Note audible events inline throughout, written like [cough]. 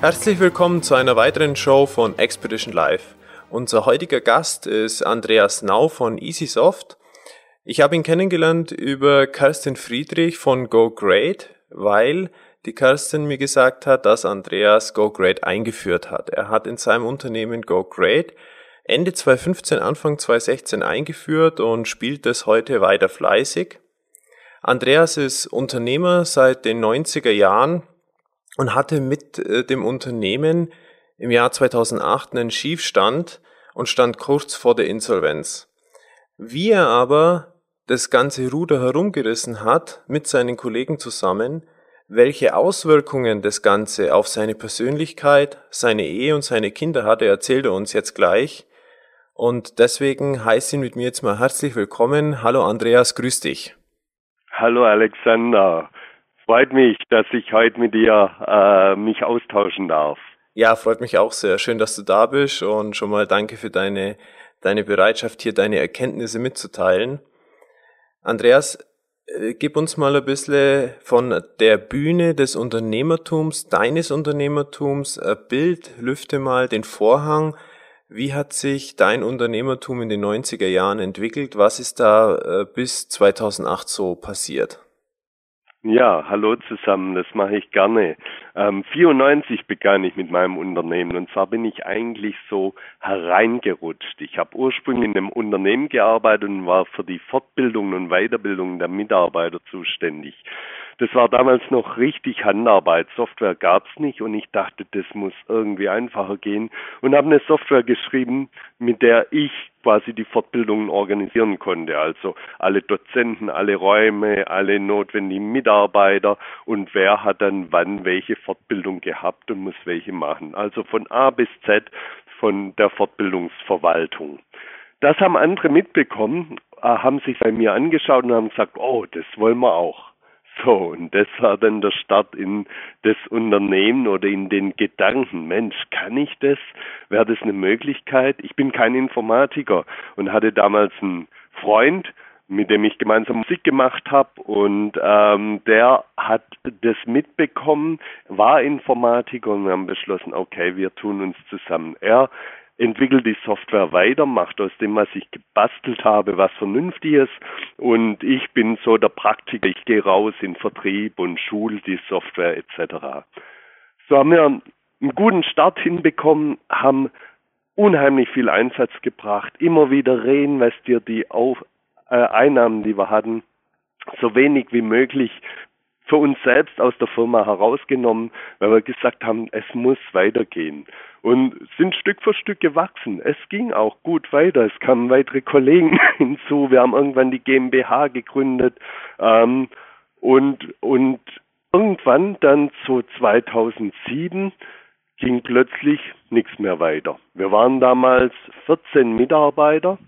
Herzlich willkommen zu einer weiteren Show von Expedition Live. Unser heutiger Gast ist Andreas Nau von EasySoft. Ich habe ihn kennengelernt über Kerstin Friedrich von Go Great, weil die Kerstin mir gesagt hat, dass Andreas Go Great eingeführt hat. Er hat in seinem Unternehmen Go Great Ende 2015, Anfang 2016 eingeführt und spielt es heute weiter fleißig. Andreas ist Unternehmer seit den 90er Jahren und hatte mit äh, dem Unternehmen im Jahr 2008 einen Schiefstand und stand kurz vor der Insolvenz. Wie er aber das ganze Ruder herumgerissen hat mit seinen Kollegen zusammen, welche Auswirkungen das Ganze auf seine Persönlichkeit, seine Ehe und seine Kinder hatte, erzählt er uns jetzt gleich. Und deswegen heiße ihn mit mir jetzt mal herzlich willkommen. Hallo Andreas, grüß dich. Hallo Alexander freut mich, dass ich heute mit dir äh, mich austauschen darf. Ja, freut mich auch sehr. Schön, dass du da bist und schon mal danke für deine, deine Bereitschaft, hier deine Erkenntnisse mitzuteilen. Andreas, äh, gib uns mal ein bisschen von der Bühne des Unternehmertums, deines Unternehmertums, ein Bild, lüfte mal den Vorhang. Wie hat sich dein Unternehmertum in den 90er Jahren entwickelt? Was ist da äh, bis 2008 so passiert? Ja, hallo zusammen, das mache ich gerne. Ähm, 94 begann ich mit meinem Unternehmen und zwar bin ich eigentlich so hereingerutscht. Ich habe ursprünglich in einem Unternehmen gearbeitet und war für die Fortbildung und Weiterbildung der Mitarbeiter zuständig. Das war damals noch richtig Handarbeit. Software gab's nicht und ich dachte, das muss irgendwie einfacher gehen und habe eine Software geschrieben, mit der ich quasi die Fortbildungen organisieren konnte. Also alle Dozenten, alle Räume, alle notwendigen Mitarbeiter und wer hat dann wann welche Fortbildung gehabt und muss welche machen. Also von A bis Z von der Fortbildungsverwaltung. Das haben andere mitbekommen, äh, haben sich bei mir angeschaut und haben gesagt, oh, das wollen wir auch. So, und das war dann der Start in das Unternehmen oder in den Gedanken, Mensch, kann ich das? Wäre das eine Möglichkeit? Ich bin kein Informatiker und hatte damals einen Freund, mit dem ich gemeinsam Musik gemacht habe und ähm, der hat das mitbekommen, war Informatiker und wir haben beschlossen, okay, wir tun uns zusammen. Er entwickle die Software weiter, macht aus dem, was ich gebastelt habe, was Vernünftiges und ich bin so der Praktiker, ich gehe raus in Vertrieb und schule die Software etc. So haben wir einen guten Start hinbekommen, haben unheimlich viel Einsatz gebracht, immer wieder reinvestiert die Auf äh, Einnahmen, die wir hatten, so wenig wie möglich für uns selbst aus der Firma herausgenommen, weil wir gesagt haben, es muss weitergehen. Und sind Stück für Stück gewachsen. Es ging auch gut weiter. Es kamen weitere Kollegen [laughs] hinzu. Wir haben irgendwann die GmbH gegründet. Ähm, und, und irgendwann dann so 2007 ging plötzlich nichts mehr weiter. Wir waren damals 14 Mitarbeiter.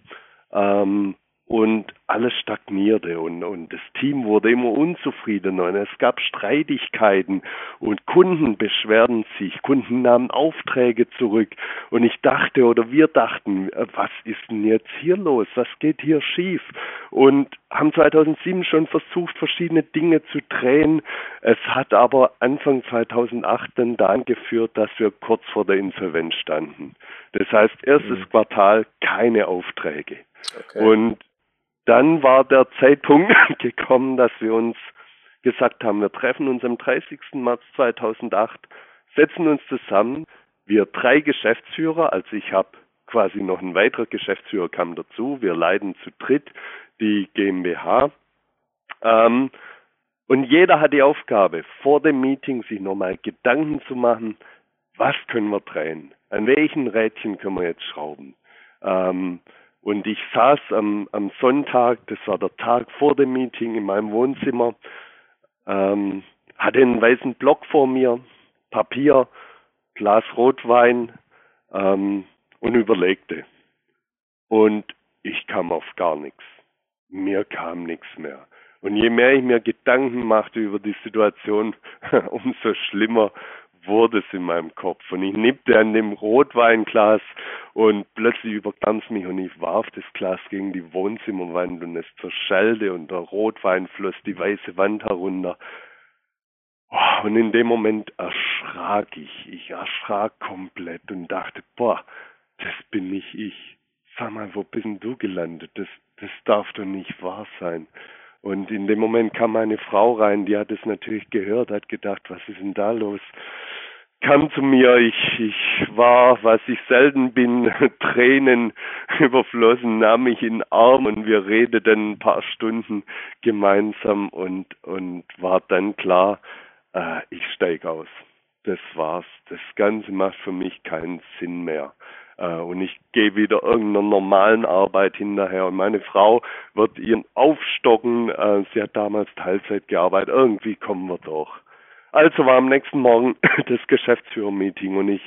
Ähm, und alles stagnierte und, und das Team wurde immer unzufriedener und es gab Streitigkeiten und Kunden beschwerden sich, Kunden nahmen Aufträge zurück und ich dachte oder wir dachten, äh, was ist denn jetzt hier los, was geht hier schief und haben 2007 schon versucht, verschiedene Dinge zu drehen. Es hat aber Anfang 2008 dann daran geführt, dass wir kurz vor der Insolvenz standen. Das heißt, erstes mhm. Quartal keine Aufträge. Okay. Und dann war der Zeitpunkt [laughs] gekommen, dass wir uns gesagt haben, wir treffen uns am 30. März 2008, setzen uns zusammen, wir drei Geschäftsführer, also ich habe quasi noch ein weiterer Geschäftsführer kam dazu, wir leiten zu dritt die GmbH. Ähm, und jeder hat die Aufgabe, vor dem Meeting sich nochmal Gedanken zu machen, was können wir drehen, an welchen Rädchen können wir jetzt schrauben. Ähm, und ich saß am, am Sonntag, das war der Tag vor dem Meeting, in meinem Wohnzimmer, ähm, hatte einen weißen Block vor mir, Papier, Glas Rotwein, ähm, und überlegte. Und ich kam auf gar nichts. Mir kam nichts mehr. Und je mehr ich mir Gedanken machte über die Situation, [laughs] umso schlimmer wurde es in meinem Kopf. Und ich nippte an dem Rotweinglas und plötzlich überkam es mich und ich warf das Glas gegen die Wohnzimmerwand und es zerschellte und der Rotwein floss die weiße Wand herunter. Oh, und in dem Moment erschrak ich. Ich erschrak komplett und dachte, boah, das bin nicht ich. Sag mal, wo bist denn du gelandet? Das, das darf doch nicht wahr sein. Und in dem Moment kam meine Frau rein, die hat es natürlich gehört, hat gedacht, was ist denn da los? Kam zu mir, ich, ich war, was ich selten bin, [laughs] Tränen [laughs] überflossen, nahm mich in den Arm und wir redeten ein paar Stunden gemeinsam und, und war dann klar, äh, ich steig aus. Das war's. Das Ganze macht für mich keinen Sinn mehr. Äh, und ich gehe wieder irgendeiner normalen Arbeit hinterher. Und meine Frau wird ihren aufstocken. Äh, sie hat damals Teilzeit gearbeitet. Irgendwie kommen wir durch. Also war am nächsten Morgen [laughs] das Geschäftsführermeeting und ich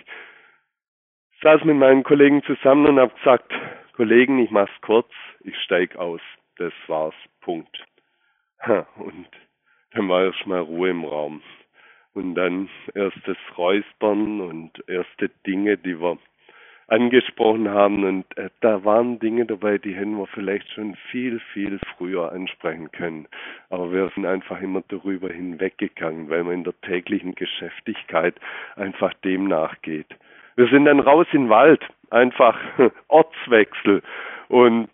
saß mit meinen Kollegen zusammen und habe gesagt, Kollegen, ich mach's kurz, ich steig aus. Das war's. Punkt. Und dann war erstmal Ruhe im Raum. Und dann erstes Räuspern und erste Dinge, die wir angesprochen haben. Und äh, da waren Dinge dabei, die hätten wir vielleicht schon viel, viel früher ansprechen können. Aber wir sind einfach immer darüber hinweggegangen, weil man in der täglichen Geschäftigkeit einfach dem nachgeht. Wir sind dann raus in den Wald, einfach [laughs] Ortswechsel und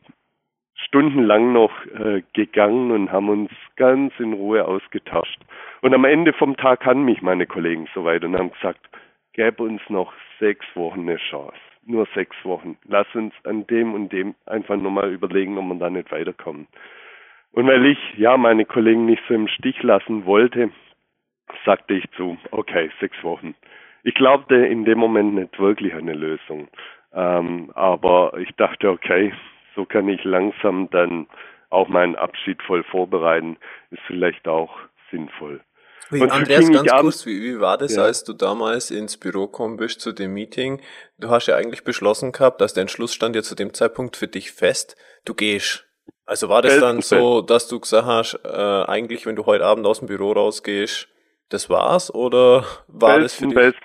stundenlang noch äh, gegangen und haben uns ganz in Ruhe ausgetauscht. Und am Ende vom Tag kannten mich meine Kollegen soweit und haben gesagt, gäbe uns noch sechs Wochen eine Chance nur sechs Wochen. Lass uns an dem und dem einfach nochmal überlegen, ob wir da nicht weiterkommen. Und weil ich ja meine Kollegen nicht so im Stich lassen wollte, sagte ich zu, okay, sechs Wochen. Ich glaubte in dem Moment nicht wirklich eine Lösung. Ähm, aber ich dachte, okay, so kann ich langsam dann auch meinen Abschied voll vorbereiten, ist vielleicht auch sinnvoll. Wie, Andreas, ganz kurz, wie, wie war das, ja. als du damals ins Büro gekommen bist zu dem Meeting? Du hast ja eigentlich beschlossen gehabt, dass der Entschluss stand ja zu dem Zeitpunkt für dich fest, du gehst. Also war das dann so, dass du gesagt hast, äh, eigentlich, wenn du heute Abend aus dem Büro rausgehst, das war's oder war das für dich?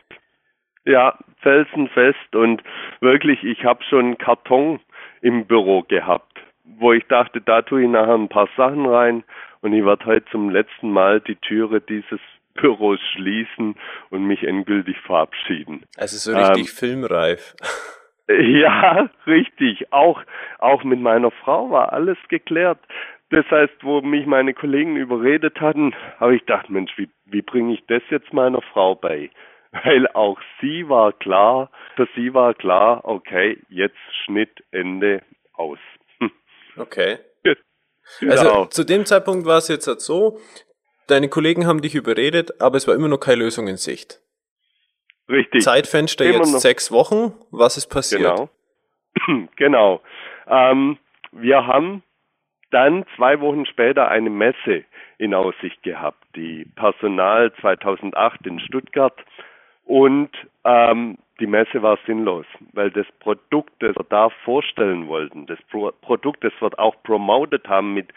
Ja, felsenfest und wirklich, ich habe schon einen Karton im Büro gehabt, wo ich dachte, da tue ich nachher ein paar Sachen rein und ich werde heute zum letzten Mal die Türe dieses Büros schließen und mich endgültig verabschieden. Also so richtig ähm, filmreif. [laughs] Ja, richtig. Auch, auch mit meiner Frau war alles geklärt. Das heißt, wo mich meine Kollegen überredet hatten, habe ich gedacht, Mensch, wie, wie bringe ich das jetzt meiner Frau bei? [laughs] Weil auch sie war klar, für sie war klar, okay, jetzt Schnitt, Ende, aus. [laughs] Okay. Also genau. zu dem Zeitpunkt war es jetzt halt so, deine Kollegen haben dich überredet, aber es war immer noch keine Lösung in Sicht. Richtig. Zeitfenster immer jetzt noch. sechs Wochen. Was ist passiert? Genau. [clears throat] genau. Ähm, wir haben dann zwei Wochen später eine Messe in Aussicht gehabt, die Personal 2008 in Stuttgart. Und ähm, die Messe war sinnlos, weil das Produkt, das wir da vorstellen wollten, das Pro Produkt, das wir auch promotet haben mit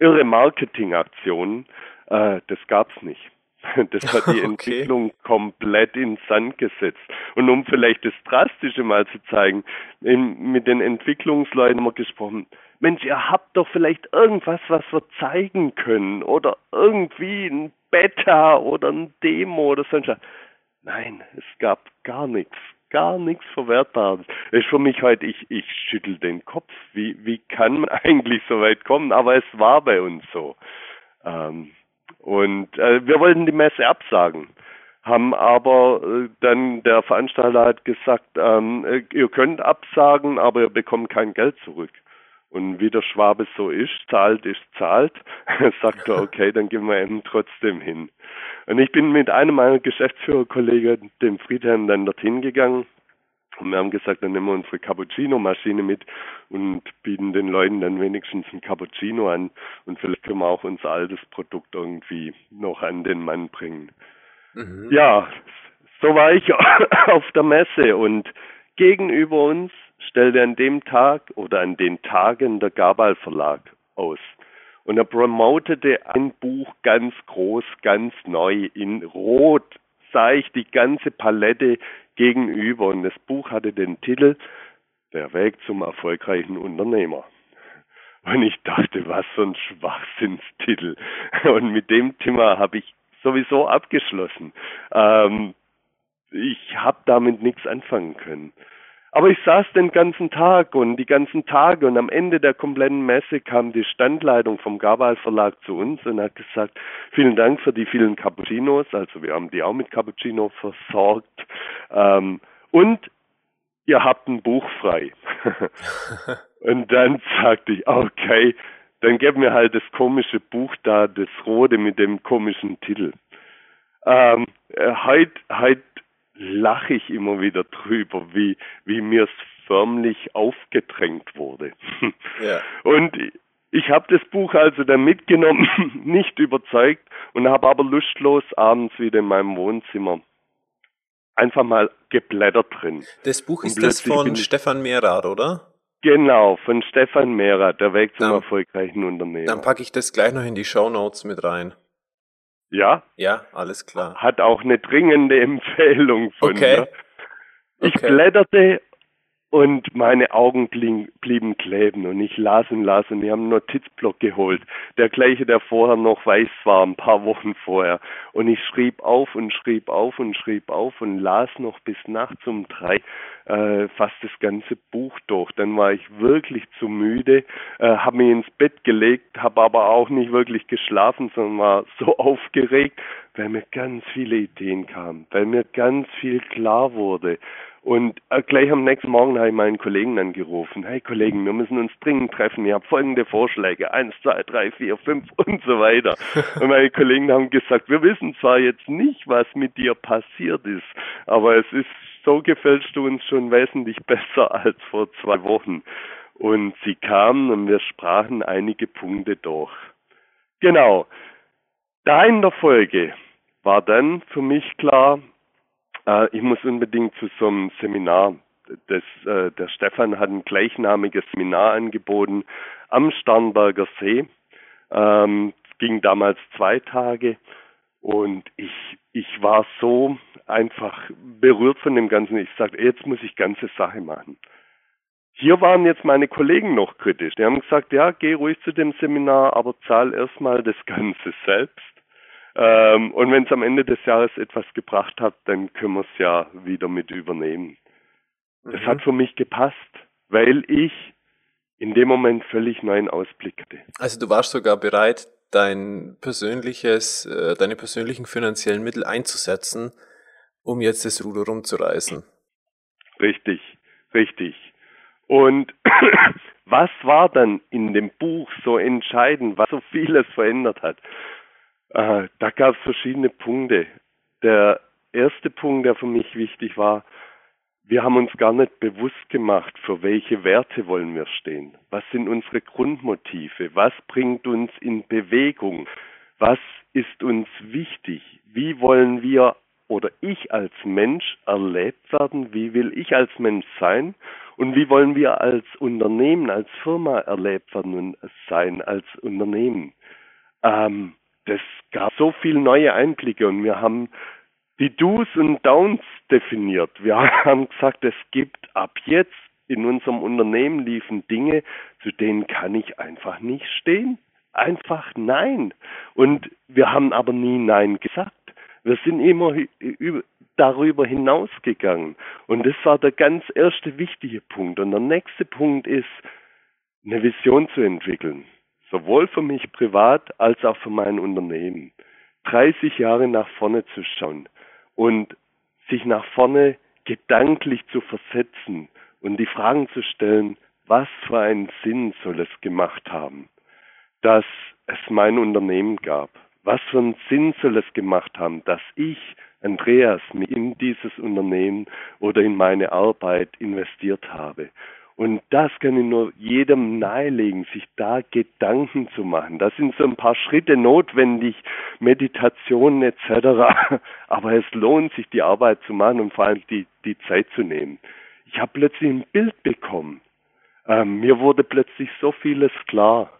irre Marketingaktionen, äh, das gab's nicht. [laughs] Das hat die [laughs] Entwicklung okay. komplett in Sand gesetzt. Und um vielleicht das Drastische mal zu zeigen, in, mit den Entwicklungsleuten haben wir gesprochen, Mensch, ihr habt doch vielleicht irgendwas, was wir zeigen können oder irgendwie ein Beta oder ein Demo oder sonst was. Nein, es gab gar nichts, gar nichts Verwertbares. Das ist für mich heute, ich, ich schüttel den Kopf. Wie, wie kann man [laughs] eigentlich so weit kommen? Aber es war bei uns so. Ähm, und äh, wir wollten die Messe absagen, haben aber äh, dann der Veranstalter hat gesagt, ähm, äh, ihr könnt absagen, aber ihr bekommt kein Geld zurück. Und wie der Schwabe so ist, zahlt ist zahlt, [laughs] sagt er, okay, dann gehen wir eben trotzdem hin. Und ich bin mit einem meiner Geschäftsführerkollegen, dem Friedherrn, dann dorthin gegangen. Und wir haben gesagt, dann nehmen wir unsere Cappuccino-Maschine mit und bieten den Leuten dann wenigstens ein Cappuccino an. Und vielleicht können wir auch unser altes Produkt irgendwie noch an den Mann bringen. Mhm. Ja, so war ich [laughs] auf der Messe und gegenüber uns stellte an dem Tag oder an den Tagen der Gabal Verlag aus. Und er promotete ein Buch ganz groß, ganz neu. In Rot sah ich die ganze Palette gegenüber. Und das Buch hatte den Titel Der Weg zum erfolgreichen Unternehmer. Und ich dachte, was für ein Schwachsinnstitel. Und mit dem Thema habe ich sowieso abgeschlossen. Ähm, ich habe damit nichts anfangen können. Aber ich saß den ganzen Tag und die ganzen Tage und am Ende der kompletten Messe kam die Standleitung vom Gabal Verlag zu uns und hat gesagt, vielen Dank für die vielen Cappuccinos, also wir haben die auch mit Cappuccino versorgt ähm, und ihr habt ein Buch frei. [laughs] und dann sagte ich, okay, dann gib mir halt das komische Buch da, das rote mit dem komischen Titel. Ähm, heute, heute lache ich immer wieder drüber, wie, wie mir es förmlich aufgedrängt wurde. Ja. [laughs] Und ich habe das Buch also dann mitgenommen, [laughs] nicht überzeugt und habe aber lustlos abends wieder in meinem Wohnzimmer einfach mal geblättert drin. Das Buch ist das von Stefan Mehrath, oder? Genau, von Stefan Mehrath, der Weg zum dann, erfolgreichen Unternehmen. Dann packe ich das gleich noch in die Show Notes mit rein. Ja? Ja, alles klar. Hat auch eine dringende [laughs] Empfehlung von okay. mir. Ich okay. blätterte und meine Augen blieben kleben und ich las und las und ich habe einen Notizblock geholt, der gleiche, der vorher noch weiß war, ein paar Wochen vorher. Und ich schrieb auf und schrieb auf und schrieb auf und las noch bis nachts um drei äh, fast das ganze Buch durch. Dann war ich wirklich zu müde, äh, habe mich ins Bett gelegt, habe aber auch nicht wirklich geschlafen, sondern war so [laughs] aufgeregt, weil mir ganz viele Ideen kamen, weil mir ganz viel klar wurde. Und äh, gleich am nächsten Morgen habe ich meinen Kollegen angerufen. Hey Kollegen, wir müssen uns dringend treffen. Ich habe folgende Vorschläge. Eins, zwei, drei, vier, fünf [laughs] und so weiter. [laughs] Und meine Kollegen haben gesagt, wir wissen zwar jetzt nicht, was mit dir passiert ist, aber es ist, so gefällst du uns schon wesentlich [laughs] besser als vor zwei Wochen. Und sie kamen und wir sprachen einige Punkte durch. Genau. Da in der Folge war dann für mich klar, äh, ich muss unbedingt zu so einem Seminar. Das, äh, der Stefan hat ein gleichnamiges Seminar angeboten am Starnberger See. Ähm, ging damals zwei Tage und ich, ich war so einfach berührt von dem Ganzen. Ich sagte, jetzt muss ich ganze Sache machen. Hier waren jetzt meine Kollegen noch kritisch. Die haben gesagt, ja, geh ruhig zu dem Seminar, aber zahl erstmal das Ganze selbst. Ähm, und wenn es am Ende des Jahres etwas gebracht hat, dann können wir es ja wieder mit übernehmen. Mhm. Das hat für mich gepasst, weil ich in dem Moment völlig neuen Ausblick hatte. Also du warst sogar bereit, dein persönliches, äh, deine persönlichen finanziellen Mittel einzusetzen, um jetzt das Ruder rumzureißen. Richtig, richtig. Und [clears throat] was war dann in dem Buch so entscheidend, was so vieles verändert hat? Äh, da gab es verschiedene Punkte. Der erste Punkt, der für mich wichtig war, wir haben uns gar nicht bewusst gemacht, für welche Werte wollen wir stehen. Was sind unsere Grundmotive? Was bringt uns in Bewegung? Was ist uns wichtig? Wie wollen wir oder ich als Mensch erlebt werden? Wie will ich als Mensch sein? Und wie wollen wir als Unternehmen, als Firma erlebt werden und sein als Unternehmen? Ähm, das gab so viele neue Einblicke und wir haben die Do's und Downs definiert. Wir [laughs] haben gesagt, es gibt ab jetzt in unserem Unternehmen liefen Dinge, zu denen kann ich einfach nicht stehen. Einfach nein. Und wir haben aber nie nein gesagt. Wir sind immer darüber hinausgegangen. Und das war der ganz erste wichtige Punkt. Und der nächste Punkt ist, eine Vision zu entwickeln sowohl für mich privat als auch für mein Unternehmen, 30 Jahre nach vorne zu schauen und sich nach vorne gedanklich zu versetzen und die Fragen zu stellen, was für einen Sinn soll es gemacht haben, dass es mein Unternehmen gab? Was für einen Sinn soll es gemacht haben, dass ich, Andreas, in dieses Unternehmen oder in meine Arbeit investiert habe? Und das kann ich nur jedem nahelegen, sich da Gedanken zu machen. Da sind so ein paar Schritte notwendig, Meditation etc. [laughs] Aber es lohnt sich, die Arbeit zu machen und vor allem die, die Zeit zu nehmen. ich habe plötzlich ein Bild bekommen. Ähm, mir wurde plötzlich so vieles klar.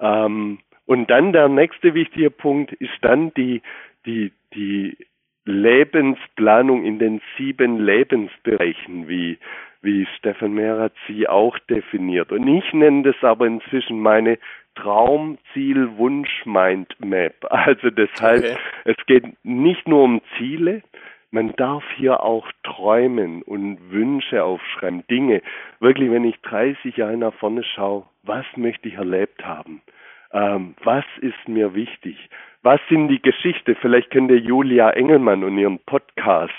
Ähm, und dann der nächste wichtige Punkt ist dann die, die, die Lebensplanung in den sieben Lebensbereichen, wie, wie Stefan Mehrath sie auch definiert. Und ich nenne das aber inzwischen meine Traum, Ziel, Wunsch, Mindmap. Also das heißt, okay. es geht nicht nur um Ziele, man darf hier auch träumen und Wünsche aufschreiben, Dinge. Wirklich, wenn ich 30 Jahre nach vorne schaue, was möchte ich erlebt haben? Ähm, was ist mir wichtig? Was sind die Geschichte? Vielleicht kennt ihr Julia Engelmann und ihren Podcast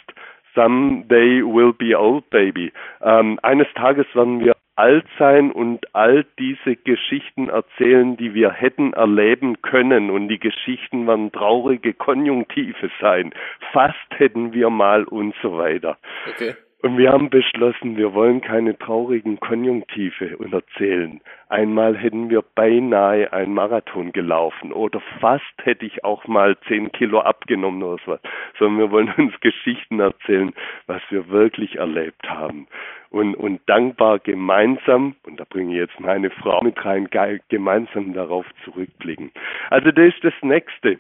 Someday Will Be Old Baby. Ähm, eines Tages werden wir alt sein und all diese Geschichten erzählen, die wir hätten erleben können. Und die Geschichten werden traurige Konjunktive sein. Fast hätten wir mal und so weiter. Okay. Und wir haben beschlossen, wir wollen keine traurigen Konjunktive erzählen. Einmal hätten wir beinahe einen Marathon gelaufen oder fast hätte ich auch mal zehn Kilo abgenommen oder so. Sondern wir wollen [laughs] uns Geschichten erzählen, was wir wirklich erlebt haben. Und, und dankbar gemeinsam, und da bringe ich jetzt meine Frau mit rein, gemeinsam darauf zurückblicken. Also das ist das Nächste.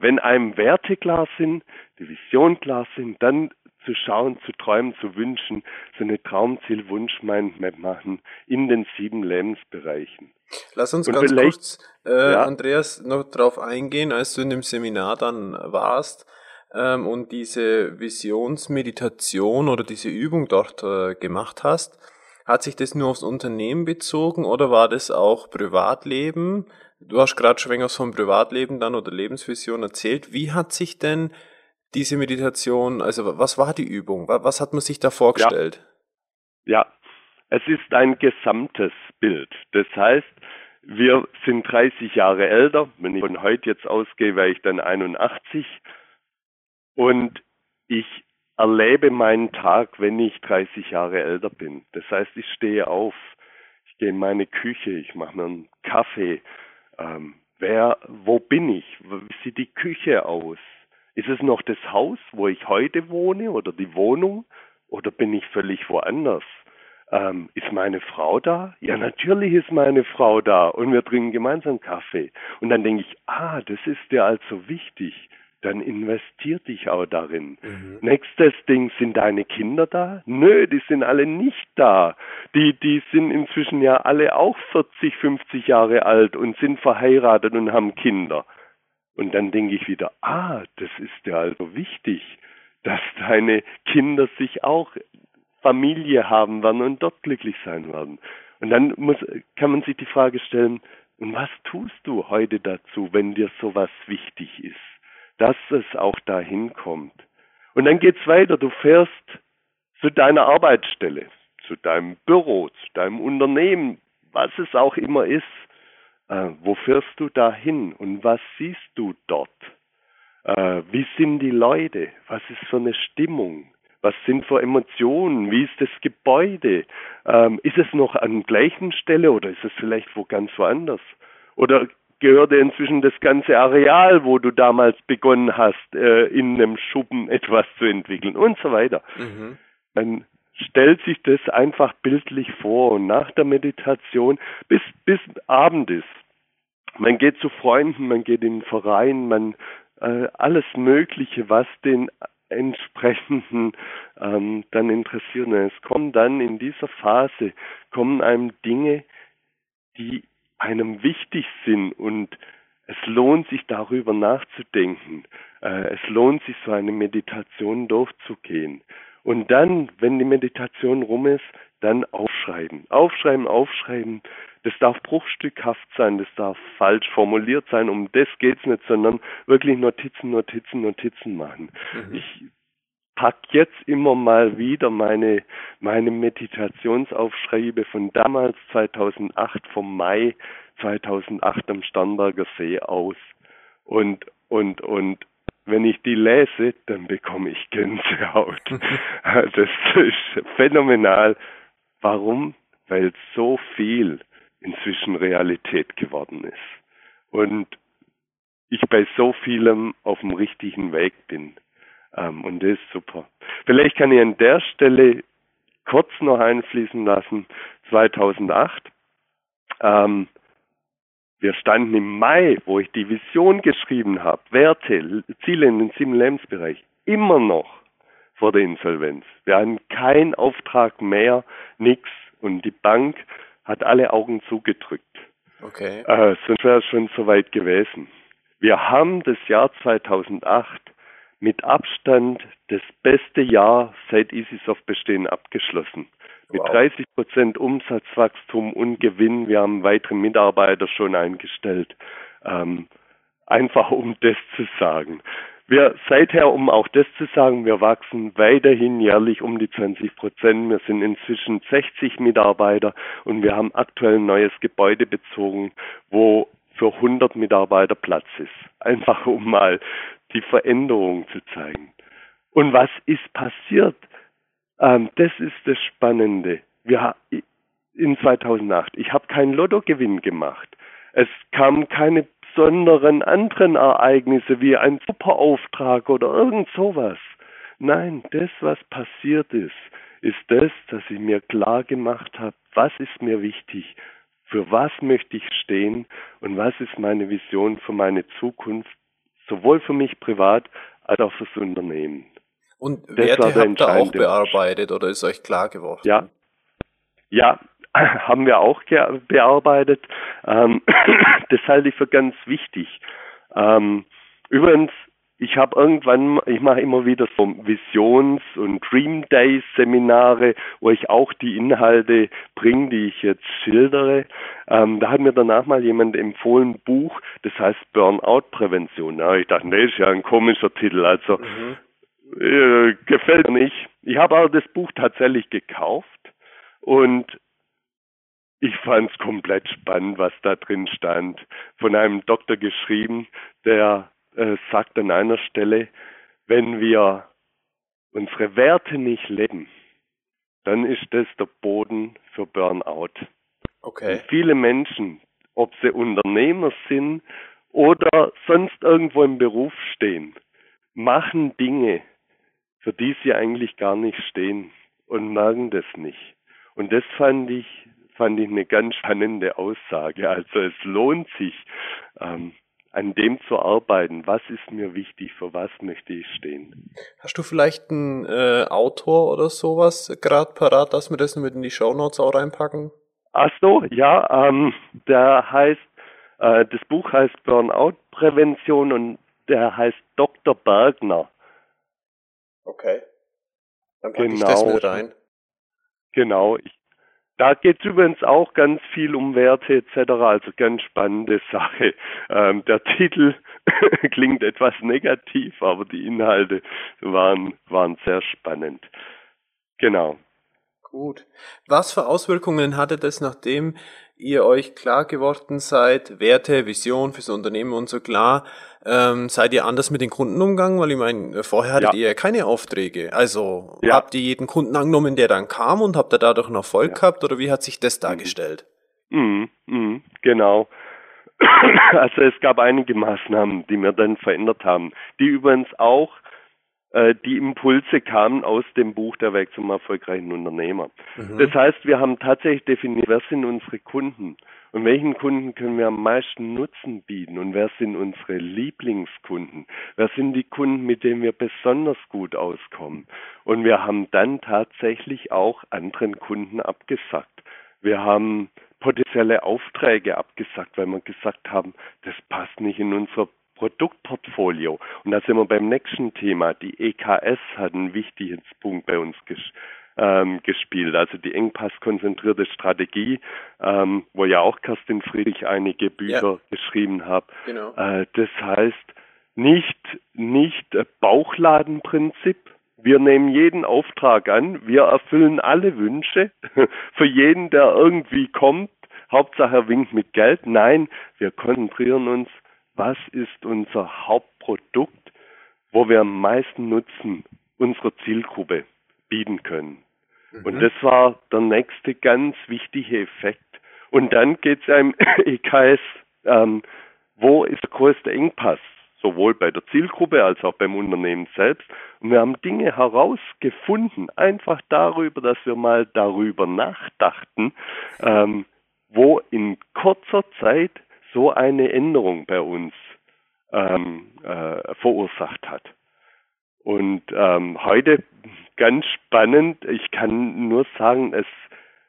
Wenn einem Werte klar sind, die Vision klar sind, dann zu schauen, zu träumen, zu wünschen, so eine Traumziel-Wunsch-Mindmap machen in den sieben Lebensbereichen. Lass uns Und ganz kurz, äh, ja. Andreas, noch drauf eingehen, als du in dem Seminar dann warst ähm, und diese Visionsmeditation oder diese Übung dort äh, gemacht hast. Hat sich das nur aufs Unternehmen bezogen oder war das auch Privatleben? Du hast gerade schon was vom Privatleben dann oder Lebensvision erzählt. Wie hat sich denn diese Meditation, also was war die Übung? Was hat man sich da vorgestellt? Ja, ja. es ist ein gesamtes Bild. Das heißt, wir sind 30 Jahre älter. Wenn ich von heute jetzt ausgehe, wäre ich dann 81. Und ich erlebe meinen Tag, wenn ich 30 Jahre älter bin. Das heißt, ich stehe auf, ich gehe in meine Küche, ich mache mir einen Kaffee. Ähm, wer, wo bin ich? Wie sieht die Küche aus? Ist es noch das Haus, wo ich heute wohne oder die Wohnung oder bin ich völlig woanders? Ähm, ist meine Frau da? Ja, natürlich ist meine Frau da und wir trinken gemeinsam Kaffee. Und dann denke ich, ah, das ist dir also wichtig. Dann investier dich auch darin. Mhm. Nächstes Ding, sind deine Kinder da? Nö, die sind alle nicht da. Die, die sind inzwischen ja alle auch 40, 50 Jahre alt und sind verheiratet und haben Kinder. Und dann denke ich wieder, ah, das ist ja also wichtig, dass deine Kinder sich auch Familie haben werden und dort glücklich sein werden. Und dann muss, kann man sich die Frage stellen, und was tust du heute dazu, wenn dir sowas wichtig ist, dass es auch dahin kommt? Und dann geht's weiter, du fährst zu deiner Arbeitsstelle, zu deinem Büro, zu deinem Unternehmen, was es auch immer ist, äh, wo fährst du da hin und was siehst du dort? Äh, wie sind die Leute? Was ist für eine Stimmung? Was sind für Emotionen? Wie ist das Gebäude? Ähm, ist es noch an der gleichen Stelle oder ist es vielleicht wo ganz woanders? Oder gehört dir inzwischen das ganze Areal, wo du damals begonnen hast, äh, in einem Schuppen [laughs] etwas zu entwickeln und so weiter. Mhm. Dann stellt sich das einfach bildlich vor und nach der Meditation bis, bis Abend ist. Man geht zu Freunden, man geht in den Verein, man äh, alles Mögliche, was den entsprechenden ähm, dann interessiert. Und es kommen dann in dieser Phase, kommen einem Dinge, die einem wichtig sind und es lohnt sich darüber nachzudenken. Äh, es lohnt sich so eine Meditation durchzugehen. Und dann, wenn die Meditation rum ist, dann aufschreiben. Aufschreiben, aufschreiben. Das darf bruchstückhaft sein, das darf falsch formuliert sein, um das geht's nicht, sondern wirklich Notizen, Notizen, Notizen machen. Mhm. Ich pack jetzt immer mal wieder meine, meine Meditationsaufschreibe von damals 2008, vom Mai 2008 am Starnberger See aus. Und, und, und wenn ich die lese, dann bekomme ich Gänsehaut. [laughs] das ist phänomenal. Warum? Weil so viel inzwischen Realität geworden ist. Und ich bei so vielem auf dem richtigen Weg bin. Ähm, und das ist super. Vielleicht kann ich an der Stelle kurz noch einfließen lassen. 2008. Ähm, wir standen im Mai, wo ich die Vision geschrieben habe, Werte, Ziele in den sieben Lebensbereich, immer noch vor der Insolvenz. Wir hatten keinen Auftrag mehr, nichts. Und die Bank hat alle Augen zugedrückt. Okay. Äh, sonst wäre es schon soweit gewesen. Wir haben das Jahr 2008 mit Abstand das beste Jahr seit EasySoft Bestehen abgeschlossen. Mit wow. 30 Prozent Umsatzwachstum und Gewinn. Wir haben weitere Mitarbeiter schon eingestellt. Ähm, einfach um das zu sagen. Wir seither, um auch das zu sagen, wir wachsen weiterhin jährlich um die 20 Prozent. Wir sind inzwischen 60 Mitarbeiter und wir haben aktuell ein neues Gebäude bezogen, wo für 100 Mitarbeiter Platz ist. Einfach um mal die Veränderung zu zeigen. Und was ist passiert? Ähm, das ist das Spannende. Wir in 2008. Ich habe keinen Lottogewinn gemacht. Es kamen keine besonderen anderen Ereignisse wie ein Superauftrag oder irgend sowas. Nein, das, was passiert ist, ist das, dass ich mir klar gemacht habe, was ist mir wichtig, für was möchte ich stehen und was ist meine Vision für meine Zukunft, sowohl für mich privat als auch fürs Unternehmen. Und das Werte habt ihr auch bearbeitet oder ist euch klar geworden? Ja, ja, [coughs] haben wir auch bearbeitet. Ähm, [coughs] das halte ich für ganz wichtig. Ähm, übrigens, ich habe irgendwann, ich mache immer wieder so Visions- und Dream Days Seminare, wo ich auch die Inhalte bringe, die ich jetzt schildere. Ähm, da hat mir danach mal jemand empfohlen, Buch, das heißt Burnout Prävention. Ja, ich dachte, das ist ja ein komischer Titel, also mhm. äh, gefällt mir nicht. Ich habe aber das Buch tatsächlich gekauft und ich fand es komplett spannend, was da drin stand. Von einem Doktor geschrieben, der äh, sagt an einer Stelle, wenn wir unsere Werte nicht leben, dann ist das der Boden für Burnout. Okay. Und viele Menschen, ob sie Unternehmer sind oder sonst irgendwo im Beruf stehen, machen Dinge, für die sie eigentlich gar nicht stehen und merken das nicht. Und das fand ich fand ich eine ganz spannende Aussage. Also es lohnt sich, ähm, an dem zu arbeiten. Was ist mir wichtig? Für was möchte ich stehen? Hast du vielleicht einen äh, Autor oder sowas gerade parat, dass wir das mit in die Show Notes auch reinpacken? Ach so, ja, ähm, der heißt, äh, das Buch heißt Burnout Prävention und der heißt Dr. Bergner. Okay. Dann packe genau. ich das mit rein. Genau, ich da geht es übrigens auch ganz viel um Werte etc., also ganz spannende [laughs] Sache. Ähm, der Titel [laughs] klingt etwas negativ, aber die Inhalte waren, waren sehr spannend. Genau. Gut. Was für Auswirkungen hatte das, nachdem ihr euch klar geworden seid, Werte, Vision fürs Unternehmen und so klar, ähm, seid ihr anders mit den Kunden umgegangen? Weil ich meine, vorher hattet ja. ihr keine Aufträge. Also ja. habt ihr jeden Kunden angenommen, der dann kam und habt ihr dadurch einen Erfolg ja. gehabt oder wie hat sich das dargestellt? Mhm, mhm, genau. [clears throat] Also es gab einige Maßnahmen, die wir dann verändert haben, die übrigens auch äh, die Impulse kamen aus dem Buch Der Weg zum erfolgreichen Unternehmer. Mhm. Das heißt, wir haben tatsächlich definiert, wer sind unsere Kunden und welchen Kunden können wir am meisten Nutzen bieten und wer sind unsere Lieblingskunden, wer sind die Kunden, mit denen wir besonders gut auskommen. Und wir haben dann tatsächlich auch anderen Kunden abgesagt. Wir haben potenzielle Aufträge abgesagt, weil wir gesagt haben, das passt nicht in unser Produktportfolio. Und da sind wir beim nächsten Thema. Die EKS hat einen wichtigen Punkt bei uns ges ähm, gespielt, also die engpasskonzentrierte Strategie, ähm, wo ja auch Kerstin Friedrich einige Bücher ja. geschrieben hat. Genau. Äh, das heißt, nicht, nicht Bauchladenprinzip, wir nehmen jeden Auftrag an, wir erfüllen alle Wünsche [laughs] für jeden, der irgendwie kommt. Hauptsache er winkt mit Geld. Nein, wir konzentrieren uns was ist unser Hauptprodukt, wo wir am meisten Nutzen unserer Zielgruppe bieten können. Mhm. Und das war der nächste ganz wichtige Effekt. Und dann geht es einem [coughs] EKS, ähm, wo ist der größte Engpass? sowohl bei der Zielgruppe als auch beim Unternehmen selbst. Und wir haben Dinge herausgefunden, einfach darüber, dass wir mal darüber nachdachten, ähm, wo in kurzer Zeit so eine Änderung bei uns ähm, äh, verursacht hat. Und ähm, heute ganz spannend, ich kann nur sagen, es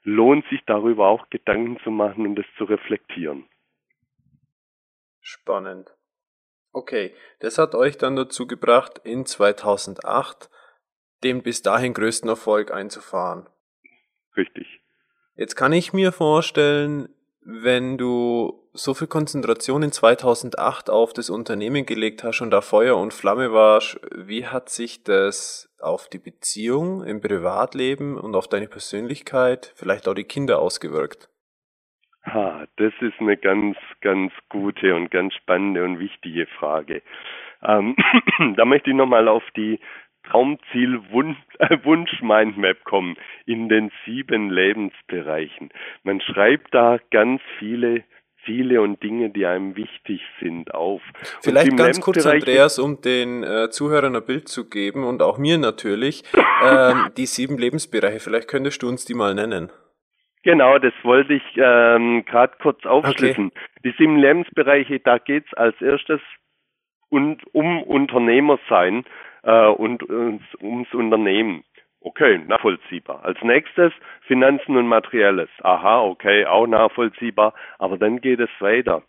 lohnt sich darüber auch Gedanken zu machen und es zu reflektieren. Spannend. Okay, das hat euch dann dazu gebracht, in 2008 den bis dahin größten Erfolg einzufahren. Richtig. Jetzt kann ich mir vorstellen, wenn du so viel Konzentration in 2008 auf das Unternehmen gelegt hast und da Feuer und Flamme warst, wie hat sich das auf die Beziehung im Privatleben und auf deine Persönlichkeit, vielleicht auch die Kinder ausgewirkt? Ha, das ist eine ganz, ganz gute und ganz spannende und wichtige Frage. Ähm, [clears throat] da möchte ich nochmal auf die Traumziel-Wunsch-Mindmap [laughs] kommen in den sieben Lebensbereichen. Man schreibt da ganz viele Ziele und Dinge, die einem wichtig sind, auf. Vielleicht ganz kurz, Andreas, um den äh, Zuhörern ein Bild zu geben und auch mir natürlich, [coughs] äh, die sieben Lebensbereiche. Vielleicht könntest du uns die mal nennen. Genau, das wollte ich ähm, gerade kurz aufschlüsseln. Okay. Die sieben Lebensbereiche, da geht's als erstes und um Unternehmer sein äh, und äh, ums Unternehmen. Okay, nachvollziehbar. Als nächstes Finanzen und Materielles. Aha, okay, auch nachvollziehbar. Aber dann geht es weiter.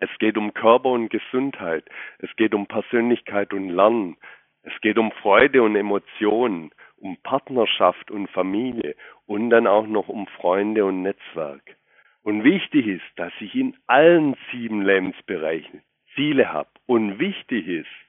Es geht um Körper und Gesundheit. Es geht um Persönlichkeit und Lernen. Es geht um Freude und Emotionen, um Partnerschaft und Familie und dann auch noch um Freunde und Netzwerk. Und wichtig ist, dass ich in allen sieben Lebensbereichen Ziele habe. Und wichtig ist,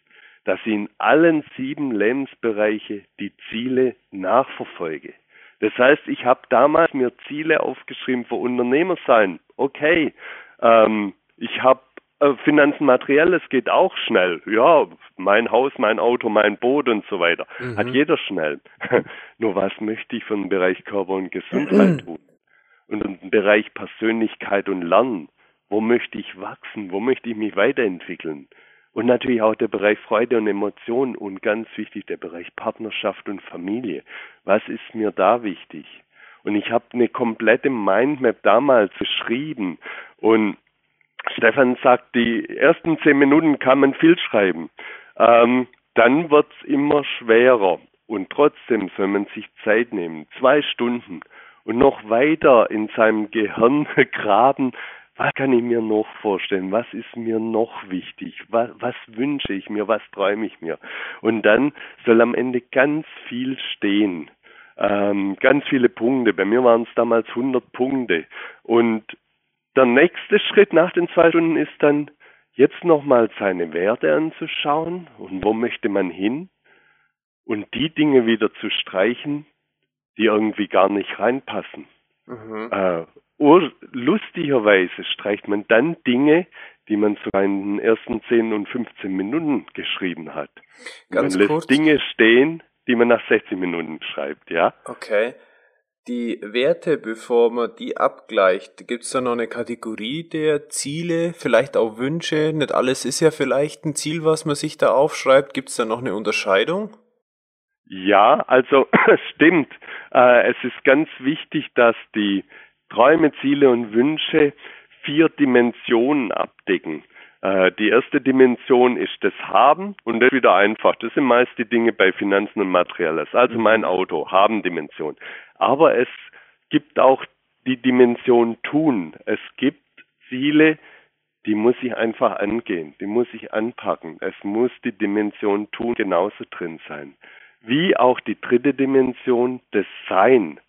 dass ich in allen sieben Lebensbereiche die Ziele nachverfolge. Das heißt, ich habe damals mir Ziele aufgeschrieben für Unternehmer sein. Okay, ähm, ich habe äh, Finanzen materielles geht auch schnell. Ja, mein Haus, mein Auto, mein Boot und so weiter. Mhm. Hat jeder schnell. [laughs] Nur was möchte ich für den Bereich Körper und Gesundheit tun? Und im Bereich Persönlichkeit und Lernen. Wo möchte ich wachsen? Wo möchte ich mich weiterentwickeln? Und natürlich auch der Bereich Freude und Emotionen und ganz wichtig der Bereich Partnerschaft und Familie. Was ist mir da wichtig? Und ich habe eine komplette Mindmap damals geschrieben und Stefan sagt, die ersten zehn Minuten kann man viel schreiben. Ähm, dann wird's immer schwerer. Und trotzdem soll man sich Zeit nehmen, zwei Stunden, und noch weiter in seinem Gehirn [laughs] graben, was kann ich mir noch vorstellen? Was ist mir noch wichtig? Was, was wünsche ich mir? Was träume ich mir? Und dann soll am Ende ganz viel stehen. Ähm, ganz viele Punkte. Bei mir waren es damals 100 Punkte. Und der nächste Schritt nach den zwei Stunden ist dann, jetzt nochmal seine Werte anzuschauen und wo möchte man hin und die Dinge wieder zu streichen, die irgendwie gar nicht reinpassen. Mhm. Äh, lustigerweise streicht man dann Dinge, die man sogar in den ersten 10 und 15 Minuten geschrieben hat. Ganz man lässt kurz. Dinge stehen, die man nach 60 Minuten schreibt, ja. Okay. Die Werte, bevor man die abgleicht, gibt es da noch eine Kategorie der Ziele, vielleicht auch Wünsche? Nicht alles ist ja vielleicht ein Ziel, was man sich da aufschreibt. Gibt es da noch eine Unterscheidung? Ja, also [clears throat] stimmt. Äh, es ist ganz wichtig, dass die Träume, Ziele und Wünsche vier Dimensionen abdecken. Äh, die erste Dimension ist das Haben und das ist wieder einfach. Das sind meist die Dinge bei Finanzen und Materielles. Also mein Auto, Haben-Dimension. Aber es gibt auch die Dimension Tun. Es gibt Ziele, die muss ich einfach angehen, die muss ich anpacken. Es muss die Dimension Tun genauso drin sein. Wie auch die dritte Dimension, das Sein.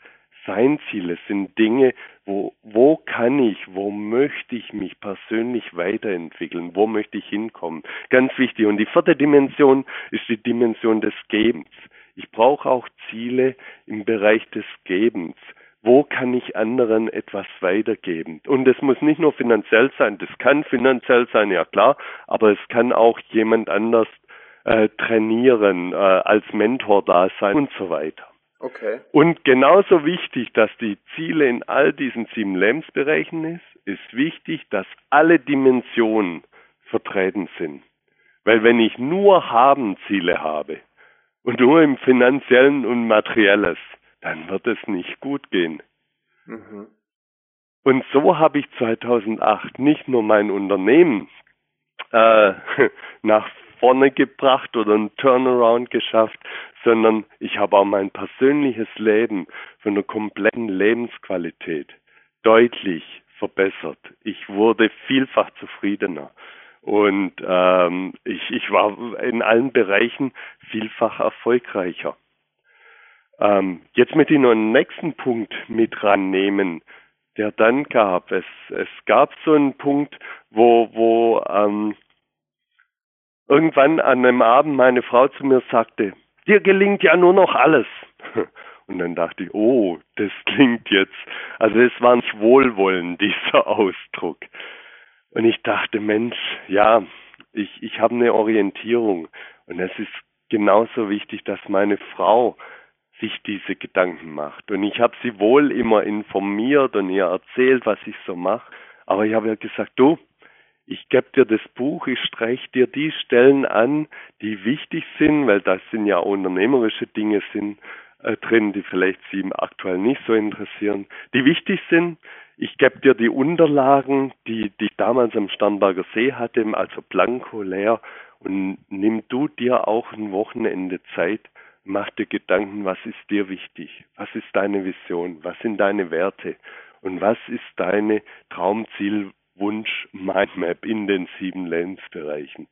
Seinziele sind Dinge, wo, wo kann ich, wo möchte ich mich persönlich weiterentwickeln, wo möchte ich hinkommen. Ganz wichtig. Und die vierte Dimension ist die Dimension des Gebens. Ich brauche auch Ziele im Bereich des Gebens. Wo kann ich anderen etwas weitergeben? Und es muss nicht nur finanziell sein, das kann finanziell sein, ja klar, aber es kann auch jemand anders äh, trainieren, äh, als Mentor da sein und so weiter. Okay. Und genauso wichtig, dass die Ziele in all diesen sieben Lebensbereichen ist, ist wichtig, dass alle Dimensionen vertreten sind. Weil wenn ich nur Haben-Ziele habe und nur im finanziellen und materielles, dann wird es nicht gut gehen. Mhm. Und so habe ich 2008 nicht nur mein Unternehmen äh, [laughs] nach vorne gebracht oder einen Turnaround geschafft, sondern ich habe auch mein persönliches Leben von der kompletten Lebensqualität deutlich verbessert. Ich wurde vielfach zufriedener und ähm, ich, ich war in allen Bereichen vielfach erfolgreicher. Ähm, jetzt möchte ich noch einen nächsten Punkt mit rannehmen, der dann gab. Es, es gab so einen Punkt, wo, wo ähm, irgendwann an einem Abend meine Frau zu mir sagte, dir gelingt ja nur noch alles. [laughs] Und dann dachte ich, oh, das klingt jetzt, also es war nicht Wohlwollen, [laughs] dieser Ausdruck. Und ich dachte, Mensch, ja, ich, ich habe eine Orientierung. Und es ist genauso wichtig, dass meine Frau sich diese Gedanken macht. Und ich habe sie wohl immer informiert und ihr erzählt, was ich so mache. Aber ich habe ja gesagt, du, ich gebe dir das Buch, ich streiche dir die Stellen an, die wichtig sind, weil das sind ja unternehmerische Dinge sind äh, drin, die vielleicht Sie aktuell nicht so interessieren, die wichtig sind. Ich gebe dir die Unterlagen, die, die ich damals am Starnberger See hatte, also blanko leer, und nimm du dir auch ein Wochenende Zeit, mach dir Gedanken, was ist dir wichtig, was ist deine Vision, was sind deine Werte? Und was ist deine Traumziel, Wunsch Mindmap in den sieben Lebensbereichen.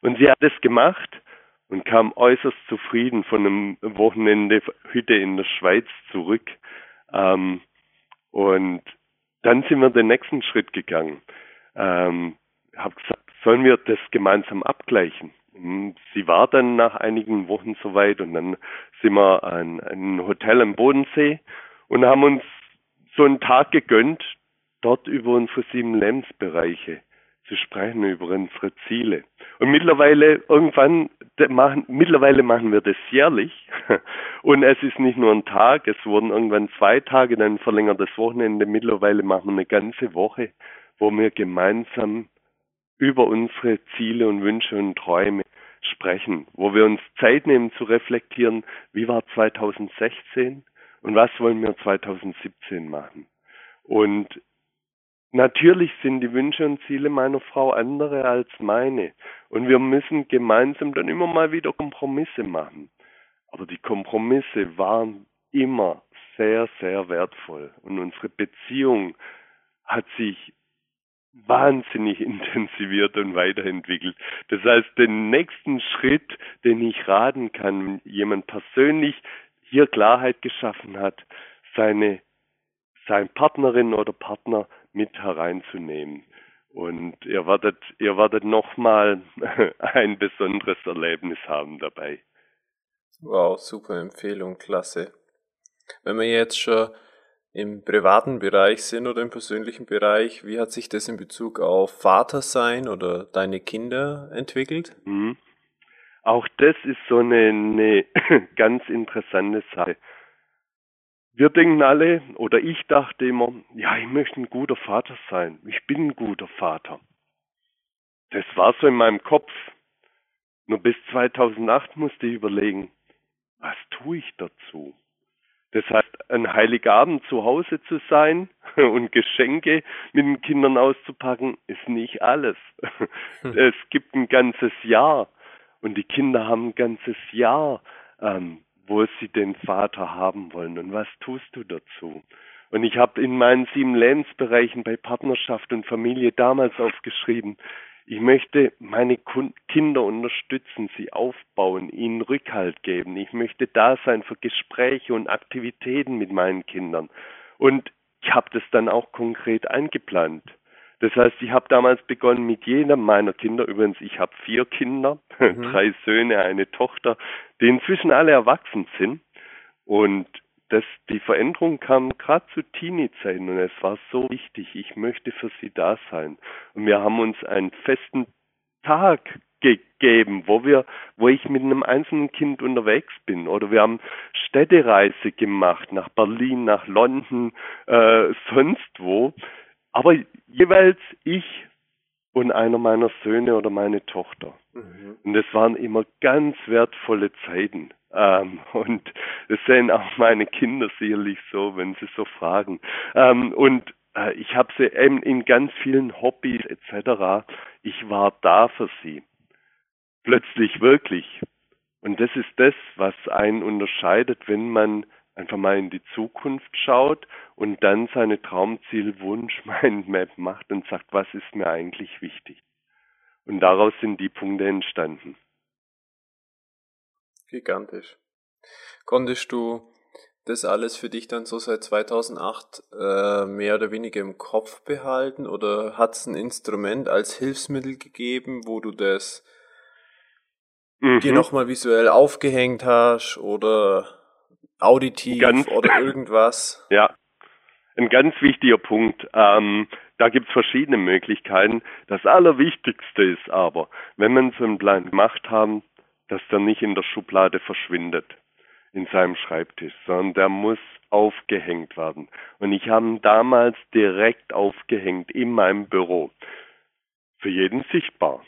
Und sie hat es gemacht und kam äußerst zufrieden von einem Wochenende Hütte in der Schweiz zurück. Ähm, und dann sind wir den nächsten Schritt gegangen. Ähm, habe gesagt, sollen wir das gemeinsam abgleichen? Sie war dann nach einigen Wochen soweit und dann sind wir an ein Hotel am Bodensee und haben uns so einen Tag gegönnt, dort über unsere sieben Lebensbereiche zu sprechen, über unsere Ziele. Und mittlerweile irgendwann machen, mittlerweile machen wir das jährlich. [laughs] Und es ist nicht nur ein Tag, es wurden irgendwann zwei Tage, dann verlängertes Wochenende. Mittlerweile machen wir eine ganze Woche, wo wir gemeinsam über unsere Ziele und Wünsche und Träume sprechen, wo wir uns Zeit nehmen zu reflektieren, wie war 2016 und was wollen wir 2017 machen. Und Natürlich sind die Wünsche und Ziele meiner Frau andere als meine. Und wir müssen gemeinsam dann immer mal wieder Kompromisse machen. Aber die Kompromisse waren immer sehr, sehr wertvoll. Und unsere Beziehung hat sich wahnsinnig [laughs] intensiviert und weiterentwickelt. Das heißt, den nächsten Schritt, den ich raten kann, wenn jemand persönlich hier Klarheit geschaffen hat, seine, sein Partnerin oder Partner mit hereinzunehmen. Und ihr werdet, ihr werdet nochmal [laughs] ein besonderes Erlebnis haben dabei. Wow, super Empfehlung, klasse. Wenn wir jetzt schon im privaten Bereich sind oder im persönlichen Bereich, wie hat sich das in Bezug auf Vatersein oder deine Kinder entwickelt? Mhm. Auch das ist so eine, eine [laughs] ganz interessante Sache. Wir denken alle, oder ich dachte immer, ja, ich möchte ein guter Vater sein. Ich bin ein guter Vater. Das war so in meinem Kopf. Nur bis 2008 musste ich überlegen, was tue ich dazu? Das heißt, ein Heiligabend zu Hause zu sein [laughs] und Geschenke mit den Kindern auszupacken, ist nicht alles. Hm. Es gibt ein ganzes Jahr und die Kinder haben ein ganzes Jahr ähm, wo sie den Vater haben wollen und was tust du dazu? Und ich habe in meinen sieben Lebensbereichen bei Partnerschaft und Familie damals aufgeschrieben, ich möchte meine Kinder unterstützen, sie aufbauen, ihnen Rückhalt geben. Ich möchte da sein für Gespräche und Aktivitäten mit meinen Kindern. Und ich habe das dann auch konkret eingeplant. Das heißt, ich habe damals begonnen mit jedem meiner Kinder, übrigens ich habe vier Kinder, [laughs] mhm. drei Söhne, eine Tochter, die inzwischen alle erwachsen sind. Und das, die Veränderung kam gerade zu Teenie-Zeiten und es war so wichtig, ich möchte für sie da sein. Und wir haben uns einen festen Tag gegeben, wo wir, wo ich mit einem einzelnen Kind unterwegs bin. Oder wir haben Städtereise gemacht nach Berlin, nach London, äh, sonst wo. Aber jeweils ich und einer meiner Söhne oder meine Tochter. Mhm. Und das waren immer ganz wertvolle Zeiten. Ähm, und das sehen auch meine Kinder sicherlich so, wenn sie so fragen. Ähm, und äh, ich habe sie eben in ganz vielen Hobbys etc. Ich war da für sie. Plötzlich wirklich. Und das ist das, was einen unterscheidet, wenn man einfach mal in die Zukunft schaut und dann seine Traumziel, Wunsch, [laughs] Mindmap macht und sagt, was ist mir eigentlich wichtig. Und daraus sind die Punkte entstanden. Gigantisch. Konntest du das alles für dich dann so seit 2008 äh, mehr oder weniger im Kopf behalten oder hat es ein Instrument als Hilfsmittel gegeben, wo du das mhm. dir nochmal visuell aufgehängt hast oder auditiv ganz, oder irgendwas? [laughs] Ja, ein ganz wichtiger Punkt. Ähm, da gibt's verschiedene Möglichkeiten. Das Allerwichtigste ist aber, wenn man so einen Plan gemacht haben, dass der nicht in der Schublade verschwindet in seinem Schreibtisch, sondern der muss aufgehängt werden. Und ich habe ihn damals direkt aufgehängt in meinem Büro. Für jeden sichtbar.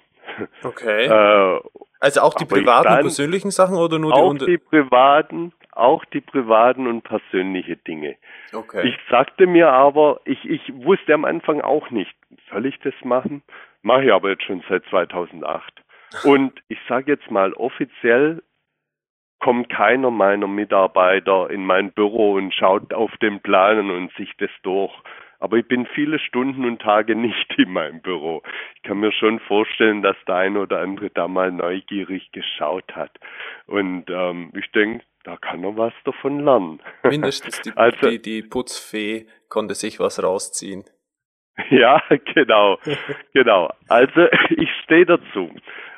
Okay. [laughs] äh, also auch die privaten persönlichen Sachen oder nur die Auch die privaten, auch die privaten und persönliche Dinge. Okay. Ich sagte mir aber, ich, ich wusste am Anfang auch nicht, soll ich das machen? Mache ich aber jetzt schon seit 2008. [laughs] Und ich sage jetzt mal offiziell kommt keiner meiner Mitarbeiter in mein Büro und schaut auf den Planen und sich das durch. Aber ich bin viele Stunden und Tage [laughs] nicht in meinem Büro. Ich kann mir schon vorstellen, dass der eine oder andere da mal neugierig geschaut hat. Und ähm, ich denke, da kann er was davon lernen. [laughs] Mindestens die, also, die, die Putzfee konnte sich was rausziehen. [laughs] Ja, genau, genau. Also [laughs] ich stehe dazu.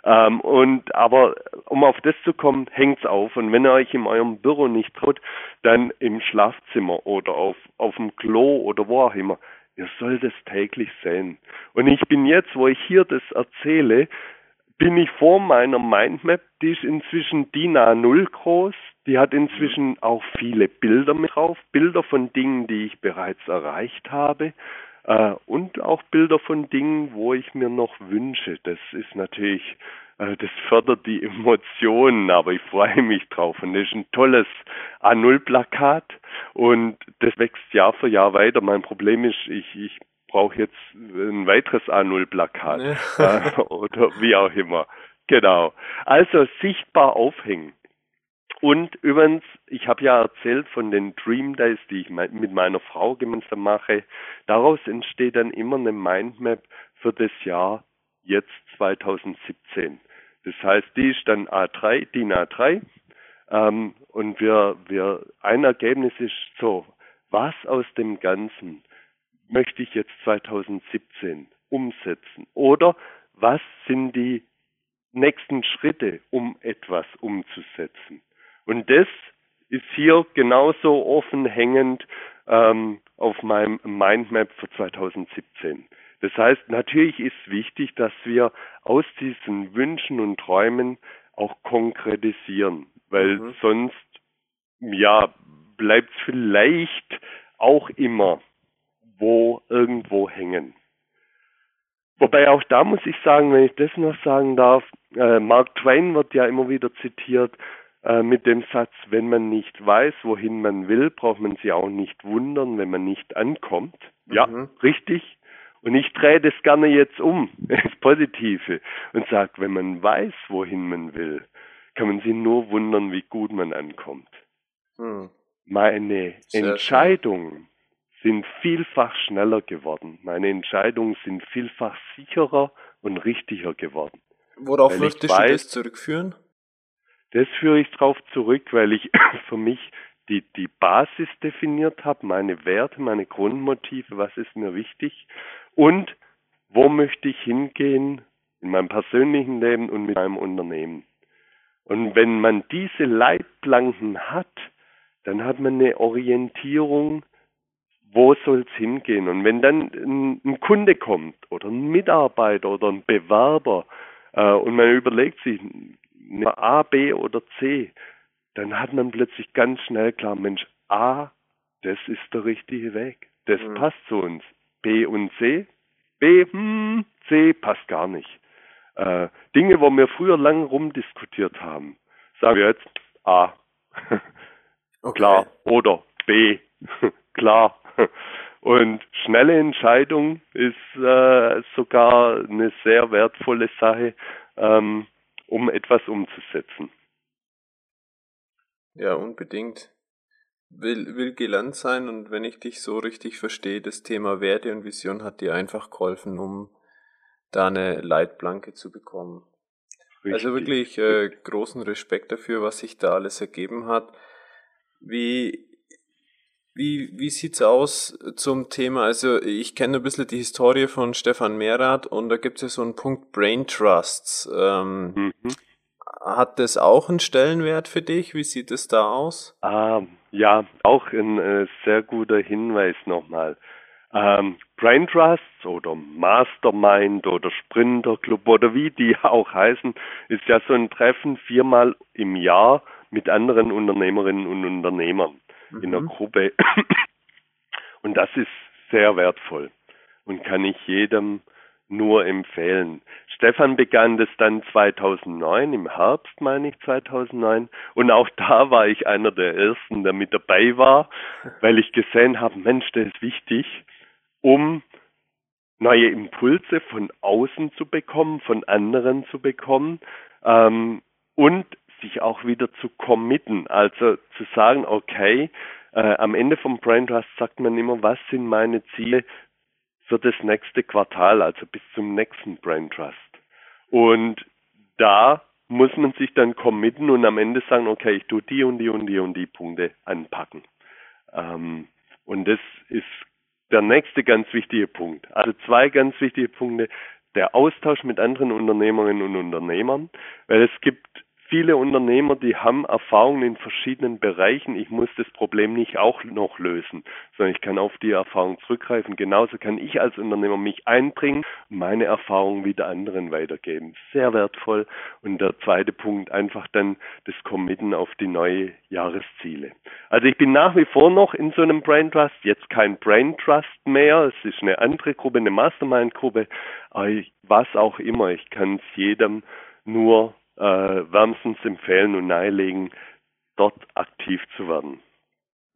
Ähm, und aber um auf das zu kommen, hängt's auf. Und wenn ihr euch in eurem Büro nicht traut, dann im Schlafzimmer oder auf, auf dem Klo oder wo auch immer. Ihr sollt es täglich sehen. Und ich bin jetzt, wo ich hier das erzähle, bin ich vor meiner Mindmap, die ist inzwischen DIN A0 groß, die hat inzwischen auch viele Bilder mit drauf, Bilder von Dingen, die ich bereits erreicht habe äh, und auch Bilder von Dingen, wo ich mir noch wünsche. Das ist natürlich, äh, das fördert die [laughs] Emotionen, aber ich freue mich drauf. Und das ist ein tolles A0-Plakat und das wächst Jahr für Jahr weiter. Mein Problem ist, ich, ich brauche jetzt ein weiteres A0-Plakat ja. äh, [laughs] oder wie auch immer. Genau. Also sichtbar aufhängen. Und übrigens, ich habe ja erzählt von den Dream Days, die ich mit meiner Frau gemeinsam mache. Daraus entsteht dann immer eine Mindmap für das Jahr jetzt 2017. Das heißt, die ist dann A3, DIN A3. Ähm, und wir, wir, ein Ergebnis ist so, was aus dem Ganzen möchte ich jetzt 2017 umsetzen? Oder was sind die nächsten Schritte, um etwas umzusetzen? Und das ist hier genauso offen hängend ähm, auf meinem Mindmap für 2017. Das heißt, natürlich ist wichtig, dass wir aus diesen Wünschen und Träumen auch konkretisieren, weil mhm. sonst, ja, bleibt es vielleicht auch immer wo irgendwo hängen. Wobei auch da muss ich sagen, wenn ich das noch sagen darf, äh, Mark Twain wird ja immer wieder zitiert, äh, mit dem Satz, wenn man nicht weiß, wohin man will, braucht man sich auch nicht wundern, wenn man nicht ankommt. Mhm. Ja, richtig. Und ich drehe das gerne jetzt um, [laughs] ins Positive, und sage, wenn man weiß, wohin man will, kann man sich nur wundern, wie gut man ankommt. Mhm. Meine Sehr Entscheidungen sind vielfach schneller geworden. Meine Entscheidungen sind vielfach sicherer und richtiger geworden. Worauf möchtest du das zurückführen? Das führe ich darauf zurück, weil ich [coughs] für mich die, die Basis definiert habe, meine Werte, meine Grundmotive, was ist mir wichtig und wo möchte ich hingehen in meinem persönlichen Leben und mit meinem Unternehmen. Und wenn man diese Leitplanken hat, dann hat man eine Orientierung, wo soll es hingehen. Und wenn dann ein, ein, Kunde kommt oder ein Mitarbeiter oder ein Bewerber äh, und man überlegt sich, A, B oder C, dann hat man plötzlich ganz schnell klar, Mensch, A, das ist der richtige Weg. Das mhm. passt zu uns. B und C, B, hm, C passt gar nicht. Äh, Dinge, wo wir früher lang rumdiskutiert haben, sagen wir jetzt A. [laughs] Okay. Klar. Oder B. [laughs] Klar. [laughs] Und schnelle Entscheidung ist äh, sogar eine sehr wertvolle Sache, ähm, um etwas umzusetzen. Ja, unbedingt. Will, will gelernt sein und wenn ich dich so richtig verstehe, das Thema Werte und Vision hat dir einfach geholfen, um da eine Leitplanke zu bekommen. Richtig. Also wirklich äh, großen Respekt dafür, was sich da alles ergeben hat. Wie, wie, wie sieht's aus zum Thema? Also ich kenne ein bisschen die Historie von Stefan Mehrath und da gibt es ja so einen Punkt Brain Trusts. Ähm, mhm. Hat das auch einen Stellenwert für dich? Wie sieht es da aus? Ah, ja, auch ein äh, sehr guter Hinweis nochmal. Ähm, Brain Trusts oder Mastermind oder Sprinter Club oder wie die [laughs] auch heißen, ist ja so ein Treffen viermal im Jahr mit anderen Unternehmerinnen und Unternehmern mhm. in der Gruppe. [coughs] Und das ist sehr wertvoll und kann ich jedem nur empfehlen. Stefan begann das dann 2009, im Herbst meine ich 2009. Und auch [laughs] da war ich einer der Ersten, der mit dabei war, weil ich gesehen habe, Mensch, das ist wichtig, um neue Impulse von außen zu bekommen, von anderen zu bekommen ähm, und sich auch wieder zu committen. Also zu sagen, okay, äh, am Ende vom Brain Trust sagt man immer, was sind meine Ziele für das nächste Quartal, also bis zum nächsten Brain Trust. Und da muss man sich dann committen und am Ende sagen, okay, ich tue die und die und die und die Punkte anpacken. Ähm, und das ist der nächste ganz wichtige Punkt. Also zwei ganz wichtige Punkte. Der Austausch mit anderen Unternehmerinnen und Unternehmern, weil es gibt viele Unternehmer, die haben Erfahrungen in verschiedenen Bereichen. Ich muss das Problem nicht auch noch lösen, sondern ich kann auf die Erfahrung zurückgreifen. Genauso kann ich als Unternehmer mich einbringen meine Erfahrungen wieder anderen weitergeben. Sehr wertvoll. Und der zweite Punkt, einfach dann das Committen auf die neue Jahresziele. Also ich bin nach wie vor noch in so einem Brain Trust, jetzt kein Brain Trust mehr. Es ist eine andere Gruppe, eine Mastermind-Gruppe. Was auch immer. Ich kann es jedem nur äh, wärmstens empfehlen und nahelegen, dort aktiv zu werden.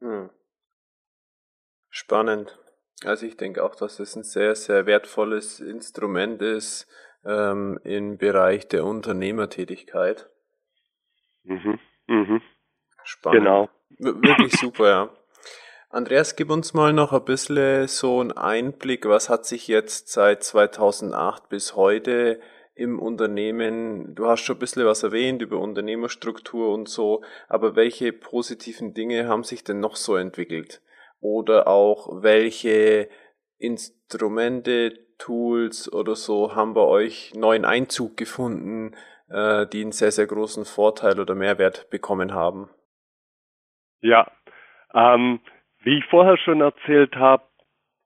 Hm. Spannend. Also ich denke auch, dass es ein sehr, sehr wertvolles Instrument ist ähm, im Bereich der Unternehmertätigkeit. Mhm. Mhm. Spannend. Genau. W wirklich super, ja. Andreas, gib uns mal noch ein bisschen so einen Einblick, was hat sich jetzt seit 2008 bis heute im Unternehmen? Du hast schon ein bisschen was erwähnt über Unternehmerstruktur und so, aber welche positiven Dinge haben sich denn noch so entwickelt? Oder auch welche Instrumente, Tools oder so haben bei euch neuen Einzug gefunden, äh, die einen sehr, sehr großen Vorteil oder Mehrwert bekommen haben? Ja, ähm, wie ich vorher schon erzählt habe,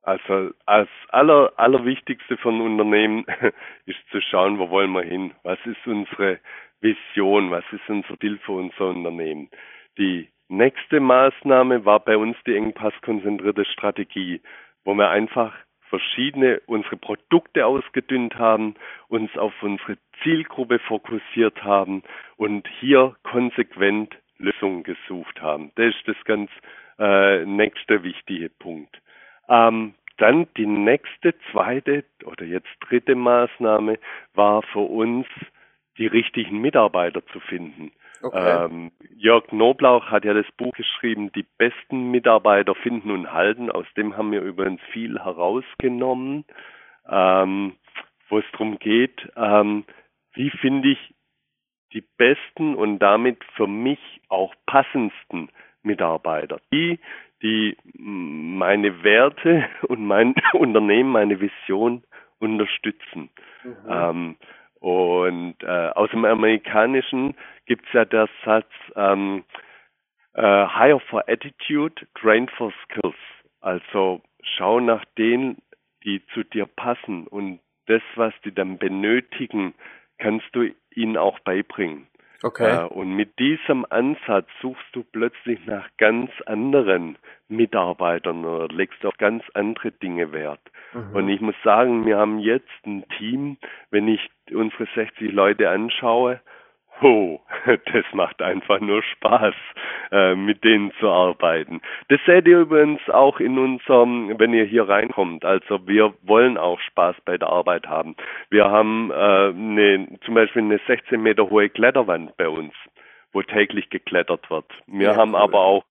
also als aller, allerwichtigste von Unternehmen [laughs] ist zu schauen, wo wollen wir hin? Was ist unsere Vision? Was ist unser Bild für unser Unternehmen? Die nächste Maßnahme war bei uns die engpasskonzentrierte Strategie, wo wir einfach verschiedene unsere Produkte ausgedünnt haben, uns auf unsere Zielgruppe fokussiert haben und hier konsequent Lösungen gesucht haben. Das ist das ganz äh, nächste wichtige Punkt. Ähm, dann die nächste, zweite oder jetzt dritte Maßnahme war für uns, die richtigen Mitarbeiter zu finden. Okay. Ähm, Jörg Knoblauch hat ja das Buch geschrieben, die besten Mitarbeiter finden und halten. Aus dem haben wir übrigens viel herausgenommen, ähm, wo es darum geht, ähm, wie finde ich die besten und damit für mich auch passendsten Mitarbeiter. Die, die meine Werte und mein [laughs] Unternehmen, meine Vision unterstützen. Mhm. Ähm, und äh, aus dem Amerikanischen gibt es ja der Satz ähm, äh, Hire for Attitude, Train for Skills. Also schau nach denen, die zu dir passen und das, was die dann benötigen, kannst du ihnen auch beibringen. Okay. Äh, und mit diesem Ansatz suchst du plötzlich nach ganz anderen Mitarbeitern oder legst auf ganz andere Dinge Wert. Mhm. Und ich muss sagen, wir haben jetzt ein Team, wenn ich unsere 60 Leute anschaue, Oh, [laughs] das macht einfach nur Spaß, äh, mit denen zu arbeiten. Das seht ihr übrigens auch in unserem, wenn ihr hier reinkommt. Also wir wollen auch Spaß bei der Arbeit haben. Wir haben äh, eine, zum Beispiel eine 16 Meter hohe Kletterwand bei uns, wo täglich geklettert wird. Wir ja, haben cool. aber auch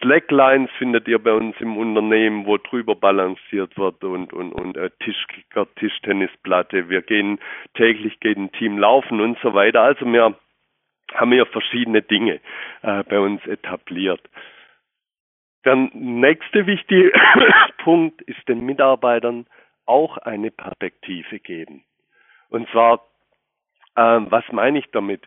Slacklines findet ihr bei uns im Unternehmen, wo drüber balanciert wird und, und, und äh, Tischkicker, Tischtennisplatte. Wir gehen täglich geht ein Team laufen und so weiter. Also wir haben ja verschiedene Dinge äh, bei uns etabliert. Der nächste wichtige [coughs] Punkt ist den Mitarbeitern auch eine Perspektive geben. Und zwar, äh, was meine ich damit?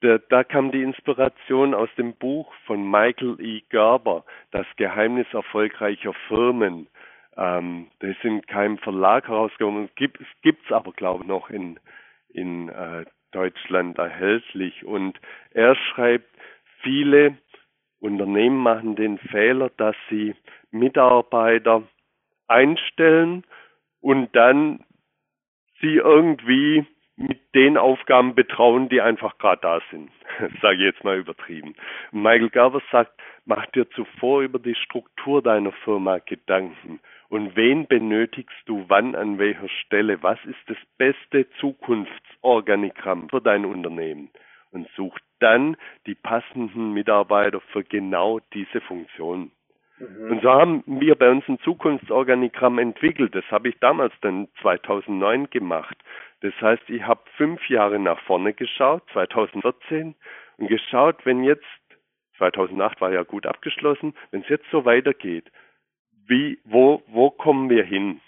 Da, da kam die Inspiration aus dem Buch von Michael E. Gerber, Das Geheimnis erfolgreicher Firmen. Ähm, das ist in keinem Verlag herausgekommen. Es gibt es aber, glaube ich, noch in, in äh, Deutschland erhältlich. Und er schreibt, viele Unternehmen machen den Fehler, dass sie Mitarbeiter einstellen und dann sie irgendwie mit den Aufgaben betrauen, die einfach gerade da sind. [laughs] Sage ich jetzt mal übertrieben. Michael Gerber sagt, mach dir zuvor über die Struktur deiner Firma Gedanken. Und wen benötigst du wann an welcher Stelle? Was ist das beste Zukunftsorganigramm für dein Unternehmen? Und such dann die passenden Mitarbeiter für genau diese Funktion. Mhm. Und so haben wir bei uns ein Zukunftsorganigramm entwickelt. Das habe ich damals dann 2009 gemacht. Das heißt, ich habe fünf Jahre nach vorne geschaut, 2014, und geschaut, wenn jetzt, 2008 war ja gut abgeschlossen, wenn es jetzt so weitergeht, wie, wo, wo kommen wir hin?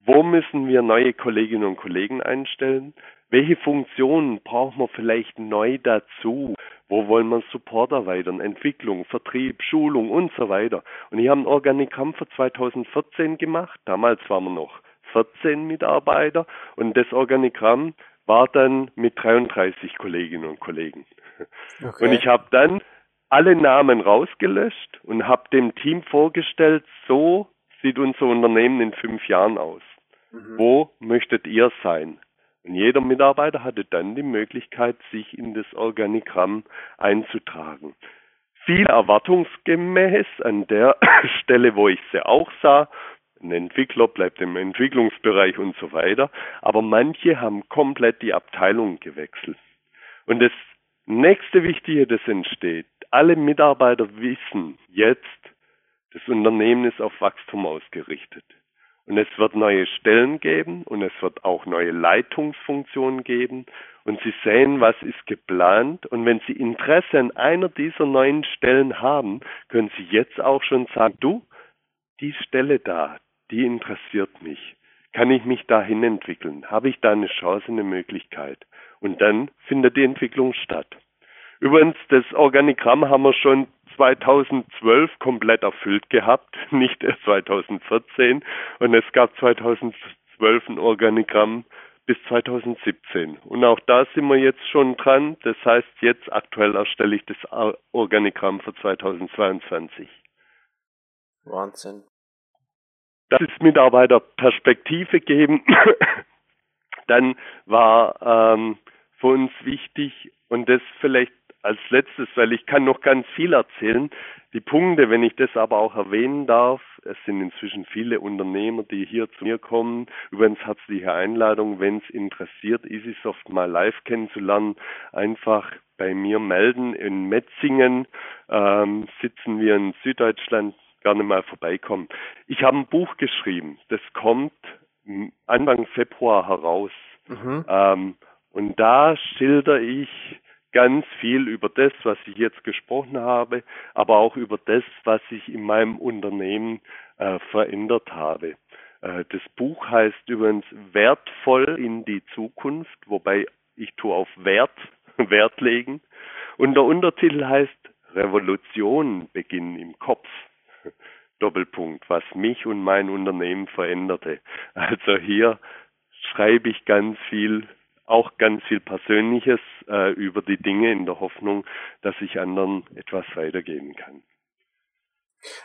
Wo müssen wir neue Kolleginnen und Kollegen einstellen? Welche Funktionen brauchen wir vielleicht neu dazu? Wo wollen wir Support erweitern? Entwicklung, Vertrieb, Schulung und so weiter. Und ich habe ein Organigramm für 2014 gemacht. Damals waren wir noch 14 Mitarbeiter und das Organigramm war dann mit 33 Kolleginnen und Kollegen. Okay. Und ich habe dann alle Namen rausgelöscht und habe dem Team vorgestellt, so sieht unser Unternehmen in fünf Jahren aus. Mhm. Wo möchtet ihr sein? Und jeder Mitarbeiter hatte dann die Möglichkeit, sich in das Organigramm einzutragen. Viel erwartungsgemäß an der [coughs] Stelle, wo ich sie auch sah, ein Entwickler bleibt im Entwicklungsbereich und so weiter, aber manche haben komplett die Abteilung gewechselt. Und das nächste Wichtige, das entsteht, alle Mitarbeiter wissen jetzt, das Unternehmen ist auf Wachstum ausgerichtet. Und es wird neue Stellen geben und es wird auch neue Leitungsfunktionen geben. Und Sie sehen, was ist geplant. Und wenn Sie Interesse an einer dieser neuen Stellen haben, können Sie jetzt auch schon sagen, du, die Stelle da, die interessiert mich. Kann ich mich dahin entwickeln? Habe ich da eine Chance, eine Möglichkeit? Und dann findet die Entwicklung statt. Übrigens, das Organigramm haben wir schon 2012 komplett erfüllt gehabt, [laughs] nicht erst 2014. Und es gab 2012 ein Organigramm bis 2017. Und auch da sind wir jetzt schon dran. Das heißt, jetzt aktuell erstelle ich das Organigramm für 2022. Wahnsinn. Das ist Mitarbeiter Perspektive geben. [coughs] Dann war ähm, für uns wichtig, und das vielleicht als letztes, weil ich kann noch ganz viel erzählen. Die Punkte, wenn ich das aber auch erwähnen darf, es sind inzwischen viele Unternehmer, die hier zu mir kommen. Übrigens herzliche Einladung, wenn es interessiert, EasySoft mal live kennenzulernen, einfach bei mir melden. In Metzingen ähm, sitzen wir in Süddeutschland, gerne mal vorbeikommen. Ich habe ein Buch geschrieben, das kommt Anfang Februar heraus. Mhm. Ähm, und da schilder ich ganz viel über das, was ich jetzt gesprochen habe, aber auch über das, was ich in meinem Unternehmen äh, verändert habe. Äh, das Buch heißt übrigens Wertvoll in die Zukunft, wobei ich tue auf Wert, [laughs] Wert legen. Und der Untertitel heißt Revolution beginnen im Kopf. Doppelpunkt, was mich und mein Unternehmen veränderte. Also hier schreibe ich ganz viel auch ganz viel Persönliches äh, über die Dinge in der Hoffnung, dass ich anderen etwas weitergeben kann.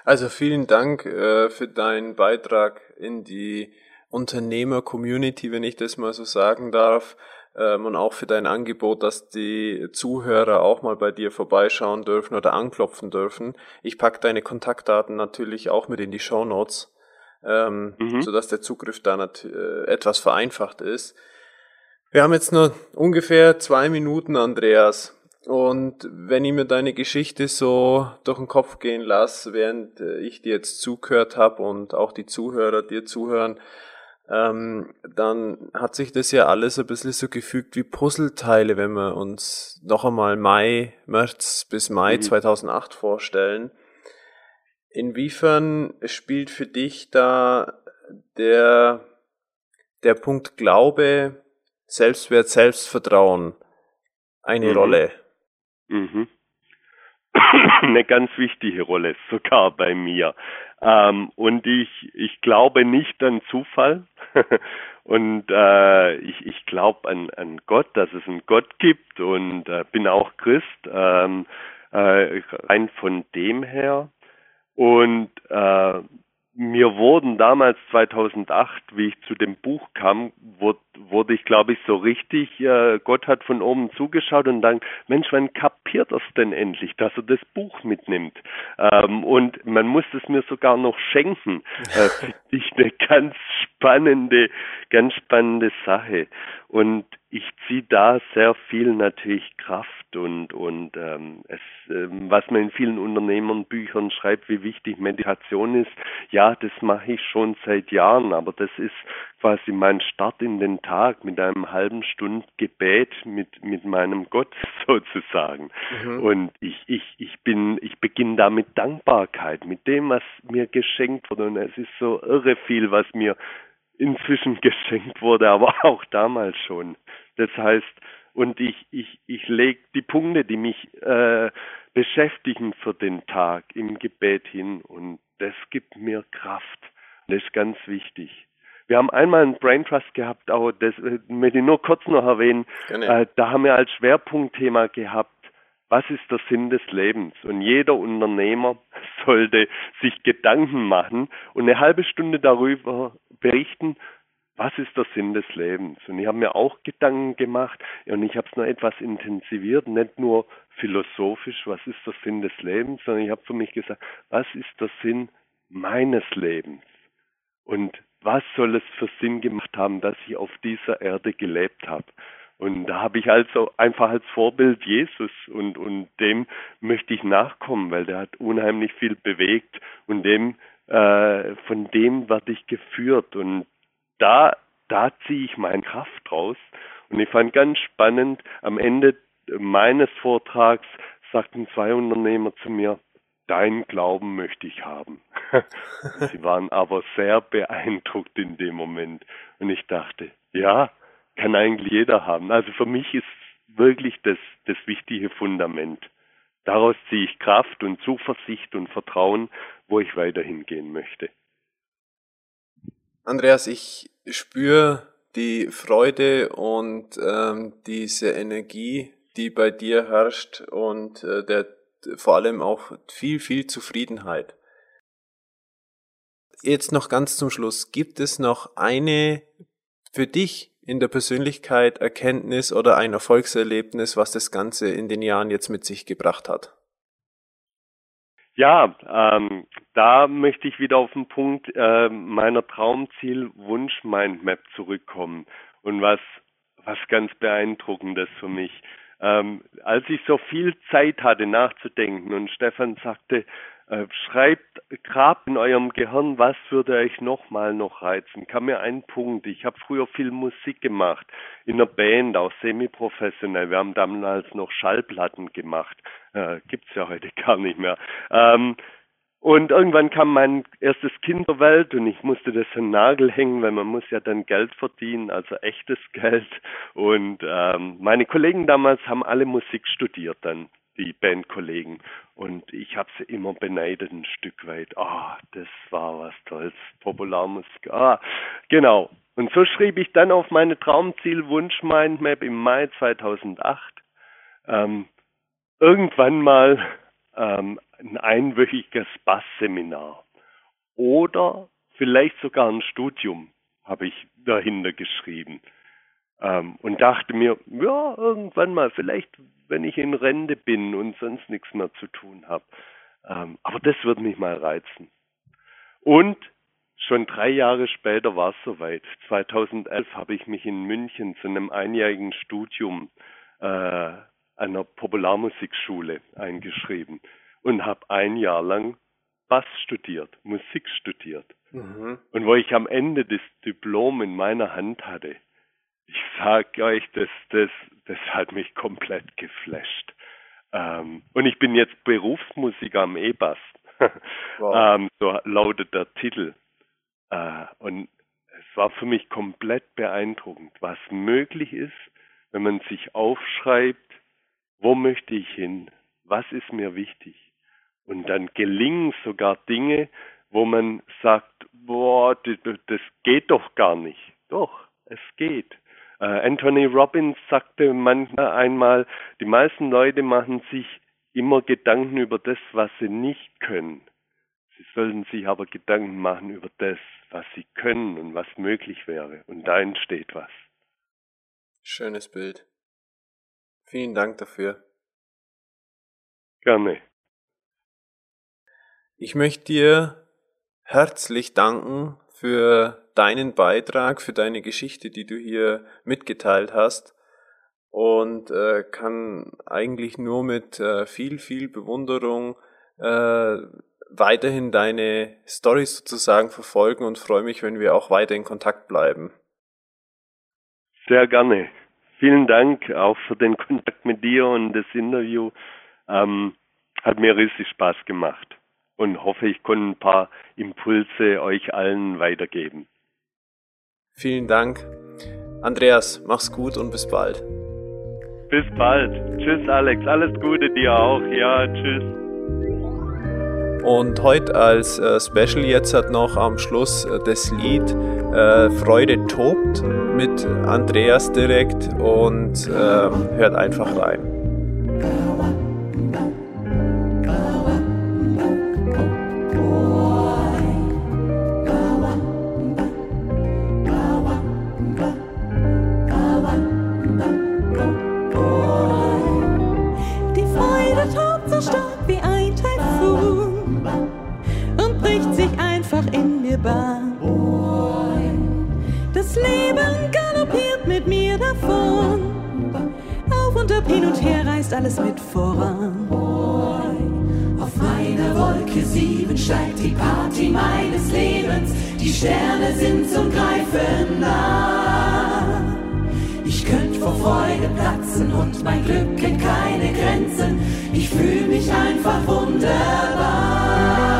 Also vielen Dank äh, für deinen Beitrag in die Unternehmer-Community, wenn ich das mal so sagen darf, ähm, und auch für dein Angebot, dass die Zuhörer auch mal bei dir vorbeischauen dürfen oder anklopfen dürfen. Ich pack deine Kontaktdaten natürlich auch mit in die Show Notes, ähm, mhm. sodass der Zugriff da äh, etwas vereinfacht ist. Wir haben jetzt nur ungefähr zwei Minuten, Andreas. Und wenn ich mir deine Geschichte so durch den Kopf gehen lasse, während äh, ich dir jetzt zugehört habe und auch die Zuhörer dir zuhören, ähm, dann hat sich das ja alles ein bisschen so gefügt wie Puzzleteile, wenn wir uns noch einmal Mai, März bis Mai mhm. 2008 vorstellen. Inwiefern spielt für dich da der, der Punkt Glaube, Selbstwert, Selbstvertrauen eine mhm. Rolle? Mhm. [coughs] Eine ganz wichtige Rolle, sogar bei mir. Ähm, und ich, ich glaube nicht an Zufall. [laughs] und äh, ich, ich glaube an, an Gott, dass es einen Gott gibt und äh, bin auch Christ, ähm, äh, rein von dem her. Und äh, mir wurden damals 2008, wie ich zu dem Buch kam, wurde, wurde ich, glaube ich, so richtig, äh, Gott hat von oben zugeschaut und dann, Mensch, wann kapiert das denn endlich, dass er das Buch mitnimmt? Ähm, und man muss es mir sogar noch schenken. Äh, [laughs] ich eine ganz spannende, ganz spannende Sache. Und ich ziehe da sehr viel natürlich Kraft und und ähm, es, ähm, was man in vielen Unternehmernbüchern schreibt, wie wichtig Meditation ist. Ja, das mache ich schon seit Jahren, aber das ist quasi mein Start in den Tag mit einem halben Stund Gebet mit mit meinem Gott [laughs] sozusagen. Mhm. Und ich ich ich bin ich beginne da mit Dankbarkeit, mit dem, was mir geschenkt wurde und es ist so irre viel, was mir inzwischen geschenkt wurde, aber [laughs] auch damals schon. Das heißt, und ich, ich, ich lege die Punkte, die mich äh, beschäftigen für den Tag im Gebet hin und das gibt mir Kraft. Das ist ganz wichtig. Wir haben einmal einen Brain Trust gehabt, auch das äh, möchte ich nur kurz noch erwähnen. Äh, da haben wir als Schwerpunktthema gehabt, was ist der Sinn des Lebens? Und jeder Unternehmer sollte sich Gedanken machen und eine halbe Stunde darüber berichten, was ist der Sinn des Lebens? Und ich habe mir auch Gedanken gemacht und ich habe es noch etwas intensiviert, nicht nur philosophisch, was ist der Sinn des Lebens, sondern ich habe für mich gesagt, was ist der Sinn meines Lebens? Und was soll es für Sinn gemacht haben, dass ich auf dieser Erde gelebt habe? Und da habe ich also einfach als Vorbild Jesus und, und dem möchte ich nachkommen, weil der hat unheimlich viel bewegt und dem, äh, von dem werde ich geführt und da, da ziehe ich meine Kraft raus. Und ich fand ganz spannend, am Ende meines Vortrags sagten zwei Unternehmer zu mir, dein Glauben möchte ich haben. [laughs] Sie waren aber sehr beeindruckt in dem Moment. Und ich dachte, ja, kann eigentlich jeder haben. Also für mich ist wirklich das, das wichtige Fundament. Daraus ziehe ich Kraft und Zuversicht und Vertrauen, wo ich weiterhin gehen möchte. Andreas, ich spüre die Freude und ähm, diese Energie, die bei dir herrscht und äh, der, vor allem auch viel, viel Zufriedenheit. Jetzt noch ganz zum Schluss. Gibt es noch eine für dich in der Persönlichkeit Erkenntnis oder ein Erfolgserlebnis, was das Ganze in den Jahren jetzt mit sich gebracht hat? Ja, ähm, da möchte ich wieder auf den Punkt äh, meiner Traumziel-Wunsch-Mindmap zurückkommen und was, was ganz beeindruckendes für mich. Ähm, als ich so viel Zeit hatte nachzudenken und Stefan sagte, schreibt, grabt in eurem Gehirn, was würde euch nochmal noch reizen. Kam mir ein Punkt. Ich habe früher viel Musik gemacht, in einer Band, auch semi-professionell. Wir haben damals noch Schallplatten gemacht. Äh, gibt's ja heute [laughs] gar nicht mehr. Ähm, und irgendwann kam mein erstes Kind zur Welt und ich musste das an den Nagel hängen, weil man muss ja dann Geld verdienen, also echtes [laughs] Geld. Und ähm, meine Kollegen damals haben alle Musik studiert dann die Bandkollegen. Und ich habe sie immer beneidet ein Stück weit. Ah, oh, das war was Tolles. Popularmusik. Ah, genau. Und so schrieb ich dann auf meine Traumziel-Wunsch-Mindmap im Mai 2008. Ähm, irgendwann mal, äh, ähm, ein einwöchiges Bassseminar oder vielleicht sogar ein Studium habe ich dahinter geschrieben. Ähm, und dachte mir, ja, irgendwann mal, vielleicht, wenn ich in Rente bin und sonst nichts mehr zu tun habe. Ähm, aber das würde mich mal reizen. Und schon drei Jahre später war es soweit. 2011 habe ich mich in München zu einem einjährigen Studium äh, einer Popularmusikschule eingeschrieben und habe ein Jahr lang Bass studiert, Musik studiert. Mhm. Und wo ich am Ende das Diplom in meiner Hand hatte, ich sag euch, das, das, das hat mich komplett geflasht. Ähm, und ich bin jetzt Berufsmusiker am E-Bass. Wow. [laughs] ähm, so lautet der Titel. Äh, und es war für mich komplett beeindruckend, was möglich ist, wenn man sich aufschreibt, wo möchte ich hin, was ist mir wichtig. Und dann gelingen sogar Dinge, wo man sagt, boah, das, das geht doch gar nicht. Doch, es geht. Äh, Anthony Robbins sagte manchmal einmal, die meisten Leute machen sich immer Gedanken über das, was sie nicht können. Sie sollten sich aber Gedanken machen über das, was sie können und was möglich wäre. Und da entsteht was. Schönes Bild. Vielen Dank dafür. Gerne. Ich möchte dir herzlich danken für deinen Beitrag, für deine Geschichte, die du hier mitgeteilt hast und äh, kann eigentlich nur mit äh, viel, viel Bewunderung äh, weiterhin deine Stories sozusagen verfolgen und freue mich, wenn wir auch weiter in Kontakt bleiben. Sehr gerne. Vielen Dank auch für den Kontakt mit dir und das Interview. Ähm, hat mir riesig Spaß gemacht und hoffe, ich konnte ein paar Impulse euch allen weitergeben. Vielen Dank. Andreas, mach's gut und bis bald. Bis bald. Tschüss, Alex. Alles Gute dir auch. Ja, tschüss. Und heute als äh, Special jetzt hat noch am Schluss äh, das Lied äh, Freude tobt mit Andreas direkt und ähm, hört einfach rein. Alles mit voran. Auf meiner Wolke sieben steigt die Party meines Lebens. Die Sterne sind zum Greifen nah. Ich könnte vor Freude platzen und mein Glück kennt keine Grenzen. Ich fühle mich einfach wunderbar.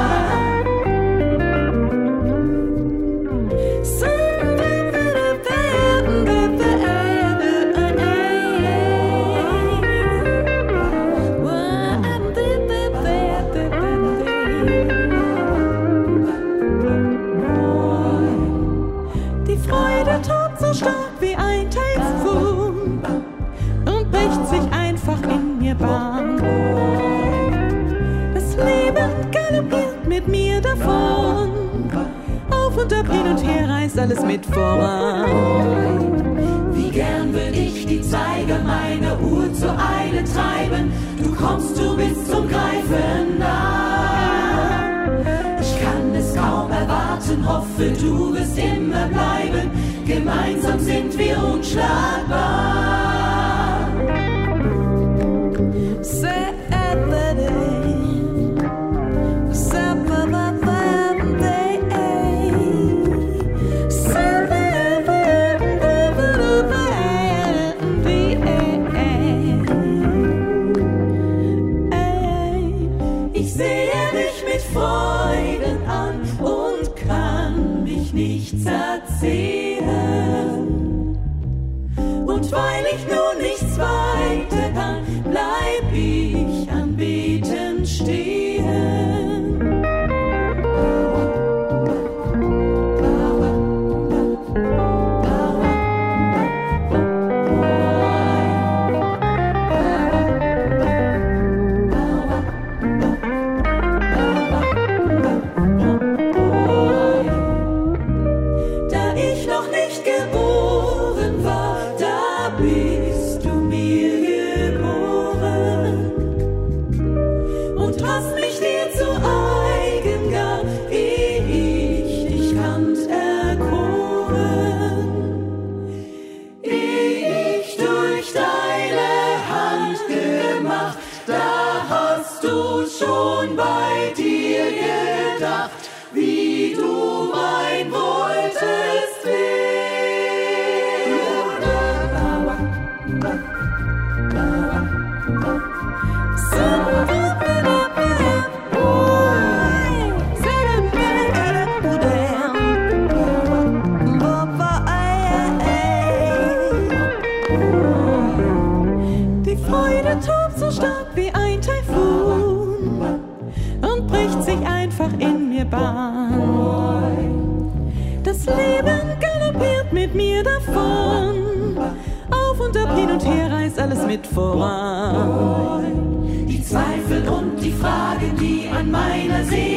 Die Fragen, die an meiner Seele